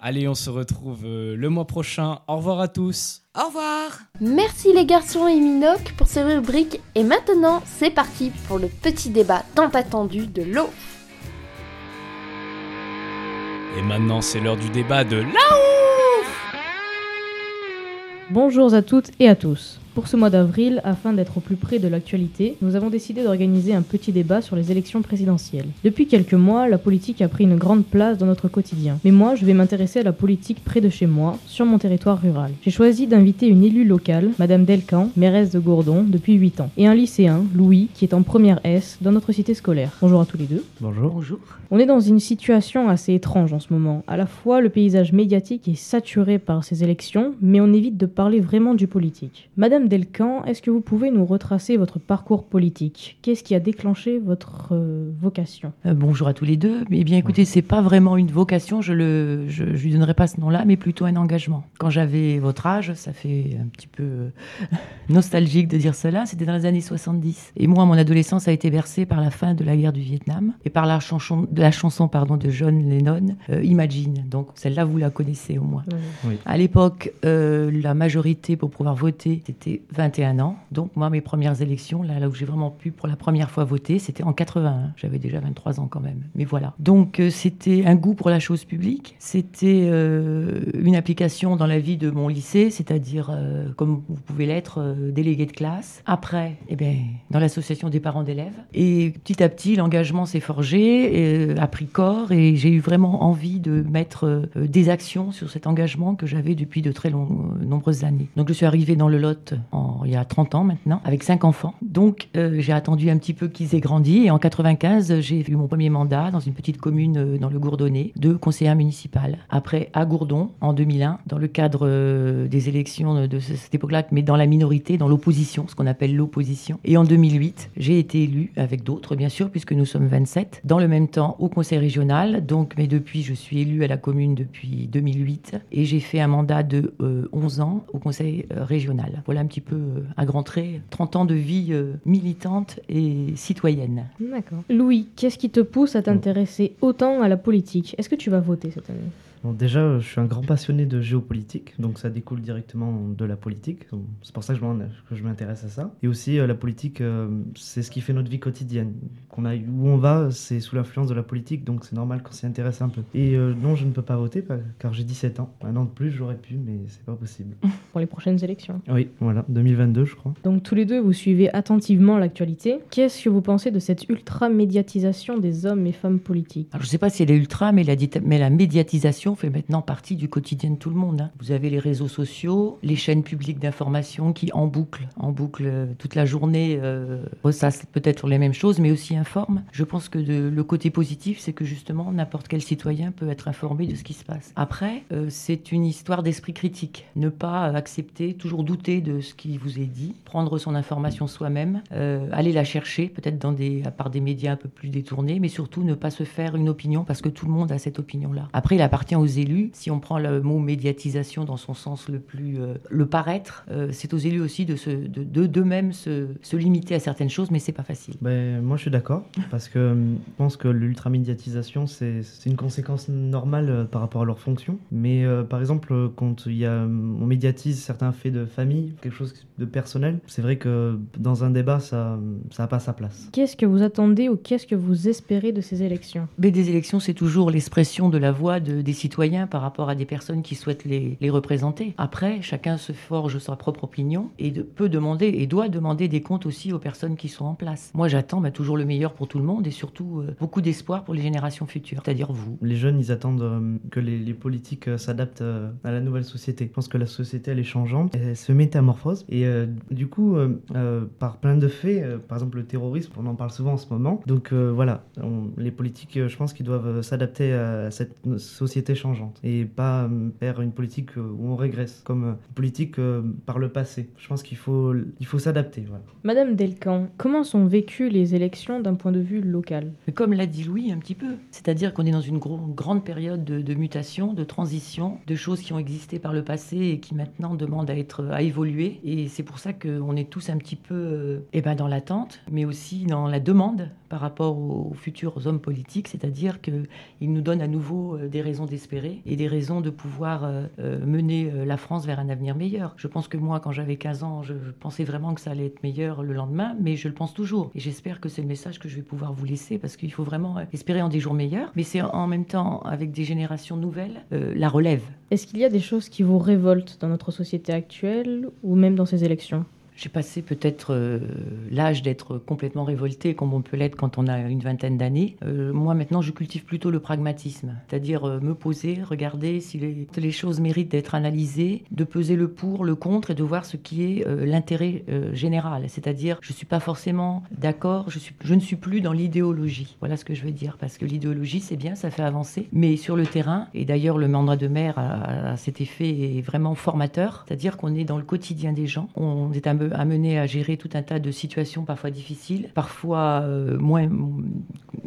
Allez, on se retrouve euh, le mois prochain. Au revoir à tous. Au revoir. Merci les garçons et Minoc pour ces rubriques. Et maintenant, c'est parti pour le petit débat tant attendu de l'eau. Et maintenant, c'est l'heure du débat de là Bonjour à toutes et à tous. Pour ce mois d'avril, afin d'être au plus près de l'actualité, nous avons décidé d'organiser un petit débat sur les élections présidentielles. Depuis quelques mois, la politique a pris une grande place dans notre quotidien. Mais moi, je vais m'intéresser à la politique près de chez moi, sur mon territoire rural. J'ai choisi d'inviter une élue locale, Madame Delcan, mairesse de Gourdon, depuis 8 ans, et un lycéen, Louis, qui est en première S dans notre cité scolaire. Bonjour à tous les deux. Bonjour. Bonjour. On est dans une situation assez étrange en ce moment. À la fois, le paysage médiatique est saturé par ces élections, mais on évite de parler vraiment du politique. Madame Delcan, est-ce que vous pouvez nous retracer votre parcours politique? Qu'est-ce qui a déclenché votre euh, vocation? Euh, bonjour à tous les deux. Mais bien écoutez, c'est pas vraiment une vocation, je le, je, je lui donnerai pas ce nom-là, mais plutôt un engagement. Quand j'avais votre âge, ça fait un petit peu euh, nostalgique de dire cela, c'était dans les années 70. Et moi, mon adolescence a été bercée par la fin de la guerre du Vietnam et par la chanson, de la chanson pardon, de John Lennon, euh, Imagine. Donc celle-là, vous la connaissez au moins. Oui. À l'époque, euh, la majorité pour pouvoir voter, c'était 21 ans. Donc moi, mes premières élections, là, où j'ai vraiment pu pour la première fois voter, c'était en 81. J'avais déjà 23 ans quand même. Mais voilà. Donc euh, c'était un goût pour la chose publique. C'était euh, une application dans la vie de mon lycée, c'est-à-dire euh, comme vous pouvez l'être, délégué de classe. Après, eh ben, dans l'association des parents d'élèves. Et petit à petit, l'engagement s'est forgé, a pris corps, et j'ai eu vraiment envie de mettre des actions sur cet engagement que j'avais depuis de très long- nombreuses années. Donc je suis arrivée dans le Lot il y a 30 ans maintenant, avec cinq enfants. Donc euh, j'ai attendu un petit peu qu'ils aient grandi et en 95, j'ai eu mon premier mandat dans une petite commune euh, dans le Gourdonnais de conseillère municipale. Après à Gourdon en 2001, dans le cadre euh, des élections de ce- cette époque-là, mais dans la minorité, dans l'opposition, ce qu'on appelle l'opposition. Et en 2008, j'ai été élue avec d'autres, bien sûr, puisque nous sommes 27, dans le même temps au conseil régional. Donc, mais depuis, je suis élue à la commune depuis 2008 et j'ai fait un mandat de euh, 11 ans au conseil régional. Voilà petit peu euh, à grands traits, 30 ans de vie euh, militante et citoyenne. D'accord. Louis, qu'est-ce qui te pousse à t'intéresser autant à la politique? Est-ce que tu vas voter cette année? Bon, déjà, euh, je suis un grand passionné de géopolitique, donc ça découle directement de la politique. C'est pour ça que je m'intéresse à ça. Et aussi, euh, la politique, euh, c'est ce qui fait notre vie quotidienne. Qu'on aille où on va, c'est sous l'influence de la politique, donc c'est normal qu'on s'y intéresse un peu. Et euh, non, je ne peux pas voter car j'ai 17 ans. Un an de plus, j'aurais pu, mais c'est pas possible. pour les prochaines élections Oui, voilà, 2022, je crois. Donc tous les deux, vous suivez attentivement l'actualité. Qu'est-ce que vous pensez de cette ultra-médiatisation des hommes et femmes politiques? Alors, je ne sais pas si elle est ultra, mais la, dita- mais la médiatisation fait maintenant partie du quotidien de tout le monde. hein. Vous avez les réseaux sociaux, les chaînes publiques d'information qui en boucle, en boucle euh, toute la journée, euh, ressassent peut-être les mêmes choses, mais aussi informent. Je pense que le côté positif, c'est que justement n'importe quel citoyen peut être informé de ce qui se passe. Après, euh, c'est une histoire d'esprit critique. Ne pas accepter, toujours douter de ce qui vous est dit, prendre son information soi-même, euh, aller la chercher peut-être dans des, par des médias un peu plus détournés, mais surtout ne pas se faire une opinion parce que tout le monde a cette opinion-là. Après, il appartient aux élus, si on prend le mot médiatisation dans son sens le plus euh, le paraître, euh, c'est aux élus aussi de se, de, de- d'eux-mêmes se, se limiter à certaines choses, mais c'est pas facile. Ben, moi, je suis d'accord, parce que hum, je pense que l'ultramédiatisation, c'est c'est une conséquence normale euh, par rapport à leur fonction. Mais euh, par exemple, euh, quand il y a, on médiatise certains faits de famille, quelque chose de personnel, c'est vrai que dans un débat, ça ça n'a pas sa place. Qu'est-ce que vous attendez ou qu'est-ce que vous espérez de ces élections? Mais des élections, c'est toujours l'expression de la voix de- des par rapport à des personnes qui souhaitent les, représenter. Après, chacun se forge sa propre opinion et peut demander et doit demander des comptes aussi aux personnes qui sont en place. Moi, j'attends bah, toujours le meilleur pour tout le monde et surtout euh, beaucoup d'espoir pour les générations futures, c'est-à-dire vous. Les jeunes, ils attendent euh, que les, politiques euh, s'adaptent à la nouvelle société. Je pense que la société, elle est changeante, elle se métamorphose. Et du coup, par plein de faits, par exemple le terrorisme, on en parle souvent en ce moment. Donc voilà, les politiques, je pense qu'ils doivent s'adapter à cette société changeante et pas euh, faire une politique euh, où on régresse, comme euh, une politique euh, par le passé. Je pense qu'il faut, il faut s'adapter. Voilà. Madame Delcan, comment sont vécues les élections d'un point de vue local? Comme l'a dit Louis un petit peu, c'est-à-dire qu'on est dans une grande période de, de mutation, de transition, de choses qui ont existé par le passé et qui maintenant demandent à être à évoluer. Et c'est pour ça qu'on est tous un petit peu euh, eh ben, dans l'attente, mais aussi dans la demande par rapport aux, aux futurs hommes politiques, c'est-à-dire qu'ils nous donnent à nouveau euh, des raisons et des raisons de pouvoir euh, euh, mener euh, la France vers un avenir meilleur. Je pense que moi, quand j'avais 15 ans, je, pensais vraiment que ça allait être meilleur le lendemain, mais je le pense toujours. Et j'espère que c'est le message que je vais pouvoir vous laisser parce qu'il faut vraiment espérer en des jours meilleurs, mais c'est en même temps, avec des générations nouvelles, la relève. Est-ce qu'il y a des choses qui vous révoltent dans notre société actuelle ou même dans ces élections? J'ai passé peut-être euh, l'âge d'être complètement révolté, comme on peut l'être quand on a une vingtaine d'années. Euh, moi, maintenant, je cultive plutôt le pragmatisme, c'est-à-dire euh, me poser, regarder si les, choses méritent d'être analysées, de peser le pour, le contre et de voir ce qui est l'intérêt général. C'est-à-dire, je ne suis pas forcément d'accord, je ne suis plus dans l'idéologie. Voilà ce que je veux dire, parce que l'idéologie, c'est bien, ça fait avancer, mais sur le terrain, et d'ailleurs, le mandat de maire a, a cet effet est vraiment formateur, c'est-à-dire qu'on est dans le quotidien des gens, on est un peu amené à gérer tout un tas de situations parfois difficiles, parfois euh, moins,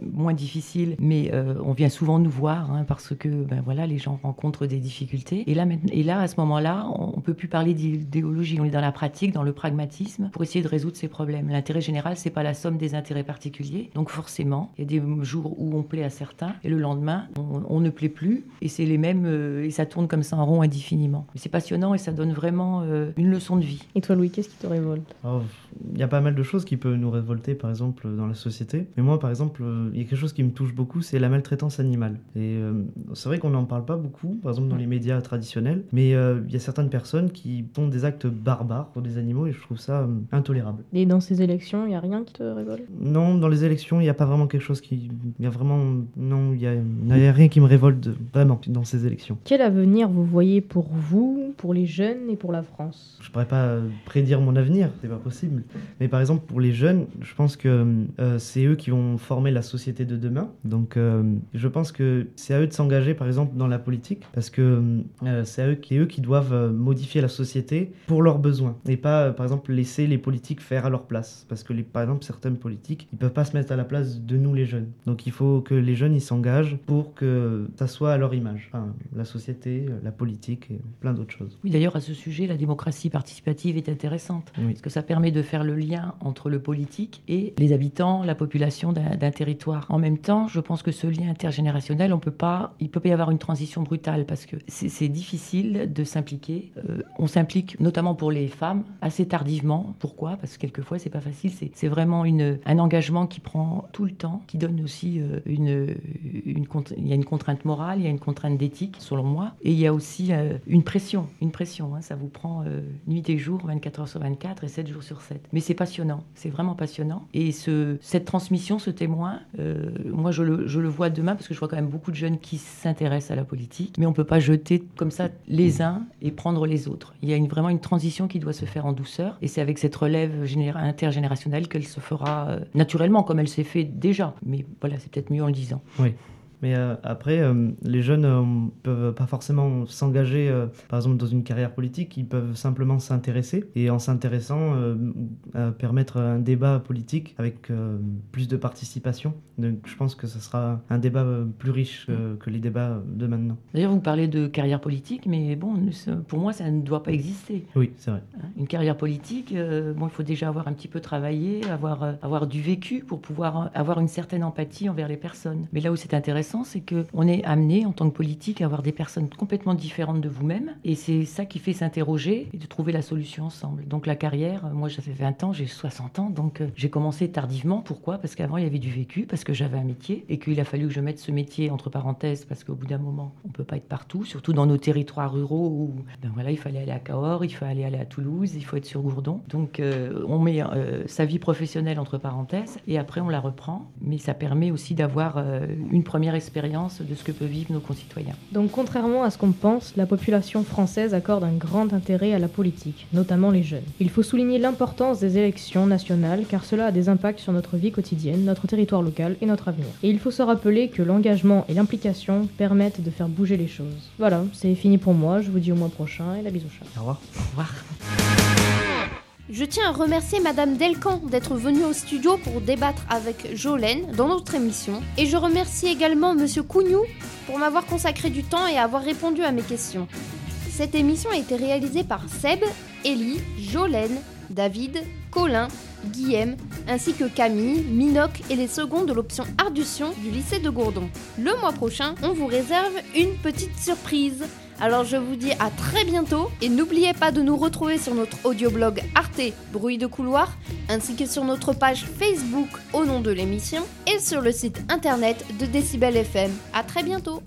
moins difficiles, mais euh, on vient souvent nous voir hein, parce que ben, voilà, les gens rencontrent des difficultés. Et là, et là à ce moment-là, on ne peut plus parler d'idéologie, on est dans la pratique, dans le pragmatisme pour essayer de résoudre ces problèmes. L'intérêt général, c'est pas la somme des intérêts particuliers. Donc forcément, il y a des jours où on plaît à certains et le lendemain, on, on ne plaît plus. Et c'est les mêmes, euh, et ça tourne comme ça en rond indéfiniment. C'est passionnant et ça donne vraiment euh, une leçon de vie. Et toi, Louis, qu'est-ce qui te révolte Alors, Il y a pas mal de choses qui peuvent nous révolter, par exemple, dans la société. Mais moi, par exemple, euh, il y a quelque chose qui me touche beaucoup, c'est la maltraitance animale. Et euh, c'est vrai qu'on n'en parle pas beaucoup, par exemple dans les médias traditionnels, mais euh, il y a certaines personnes qui font des actes barbares pour des animaux et je trouve ça euh, intolérable. Et dans ces élections, il n'y a rien qui te révolte? Non, dans les élections, il n'y a pas vraiment quelque chose qui... Il y a vraiment... Non, il y a, rien qui me révolte vraiment dans ces élections. Quel avenir vous voyez pour vous, pour les jeunes et pour la France? Je pourrais pas prédire mon avenir, c'est pas possible. Mais par exemple, pour les jeunes, je pense que euh, c'est eux qui vont former la société de demain. Donc, euh, je pense que c'est à eux de s'engager, par exemple, dans la politique, parce que euh, c'est à eux, qui- eux qui doivent modifier la société pour leurs besoins, et pas, par exemple, laisser les politiques faire à leur place. Parce que, les, par exemple, certaines politiques, ils peuvent pas se mettre à la place de nous, les jeunes. Donc, il faut que les jeunes, ils s'engagent pour que ça soit à leur image. Enfin, la société, la politique et plein d'autres choses. Oui, d'ailleurs, à ce sujet, la démocratie participative est intéressante. Oui. Parce que ça permet de faire le lien entre le politique et les habitants, la population d'un territoire. En même temps, je pense que ce lien intergénérationnel, on peut pas, il peut pas y avoir une transition brutale parce que c'est difficile de s'impliquer. Euh, on s'implique notamment pour les femmes assez tardivement. Pourquoi? Parce que quelquefois, c'est pas facile. C'est vraiment une, un engagement qui prend tout le temps, qui donne aussi euh, une, une, il y a une contrainte morale, il y a une contrainte d'éthique, selon moi, et il y a aussi euh, une pression, une pression. hein. ça vous prend nuit et jour, 24 heures sur 24 et 7 jours sur 7. Mais c'est passionnant, c'est vraiment passionnant. Et ce, cette transmission, ce témoin, euh, moi je le, vois demain parce que je vois quand même beaucoup de jeunes qui s'intéressent à la politique, mais on peut pas jeter comme ça les uns et prendre les autres. Il y a vraiment une transition qui doit se faire en douceur, et c'est avec cette relève généra- intergénérationnelle qu'elle se fera euh, naturellement, comme elle s'est fait déjà. Mais voilà, c'est peut-être mieux en le disant. Oui. Mais euh, après, euh, les jeunes ne peuvent pas forcément s'engager, euh, par exemple, dans une carrière politique. Ils peuvent simplement s'intéresser. Et en s'intéressant, euh, euh, permettre un débat politique avec euh, plus de participation. Donc je pense que ce sera un débat euh, plus riche que, que les débats de maintenant. D'ailleurs, vous parlez de carrière politique, mais bon, pour moi, ça ne doit pas exister. Oui, c'est vrai. Hein, Une carrière politique, euh, bon, il faut déjà avoir un petit peu travaillé, avoir, euh, avoir du vécu pour pouvoir euh, avoir une certaine empathie envers les personnes. Mais là où c'est intéressant, c'est que on est amené en tant que politique à avoir des personnes complètement différentes de vous-même, et c'est ça qui fait s'interroger et de trouver la solution ensemble. Donc la carrière, moi j'avais 20 ans, j'ai 60 ans, donc euh, j'ai commencé tardivement. Pourquoi? Parce qu'avant il y avait du vécu, parce que j'avais un métier, et qu'il a fallu que je mette ce métier entre parenthèses, parce qu'au bout d'un moment, on peut pas être partout, surtout dans nos territoires ruraux où, ben voilà, il fallait aller à Cahors, il fallait aller à Toulouse, il faut être sur Gourdon. Donc euh, on met euh, sa vie professionnelle entre parenthèses, et après on la reprend, mais ça permet aussi d'avoir une première expérience de ce que peuvent vivre nos concitoyens. Donc contrairement à ce qu'on pense, la population française accorde un grand intérêt à la politique, notamment les jeunes. Il faut souligner l'importance des élections nationales car cela a des impacts sur notre vie quotidienne, notre territoire local et notre avenir. Et il faut se rappeler que l'engagement et l'implication permettent de faire bouger les choses. Voilà, c'est fini pour moi, je vous dis au mois prochain et la bisou chat. Au revoir. Au revoir. Je tiens à remercier Madame Delcan d'être venue au studio pour débattre avec Jolène dans notre émission. Et je remercie également Monsieur Cougnou pour m'avoir consacré du temps et avoir répondu à mes questions. Cette émission a été réalisée par Seb, Ellie, Jolène, David, Colin, Guillaume, ainsi que Camille, Minoc et les seconds de l'option Ardution du lycée de Gourdon. Le mois prochain, on vous réserve une petite surprise. Alors je vous dis à très bientôt et n'oubliez pas de nous retrouver sur notre audioblog Arte Bruit de couloir ainsi que sur notre page Facebook au nom de l'émission et sur le site internet de Décibel FM. À très bientôt.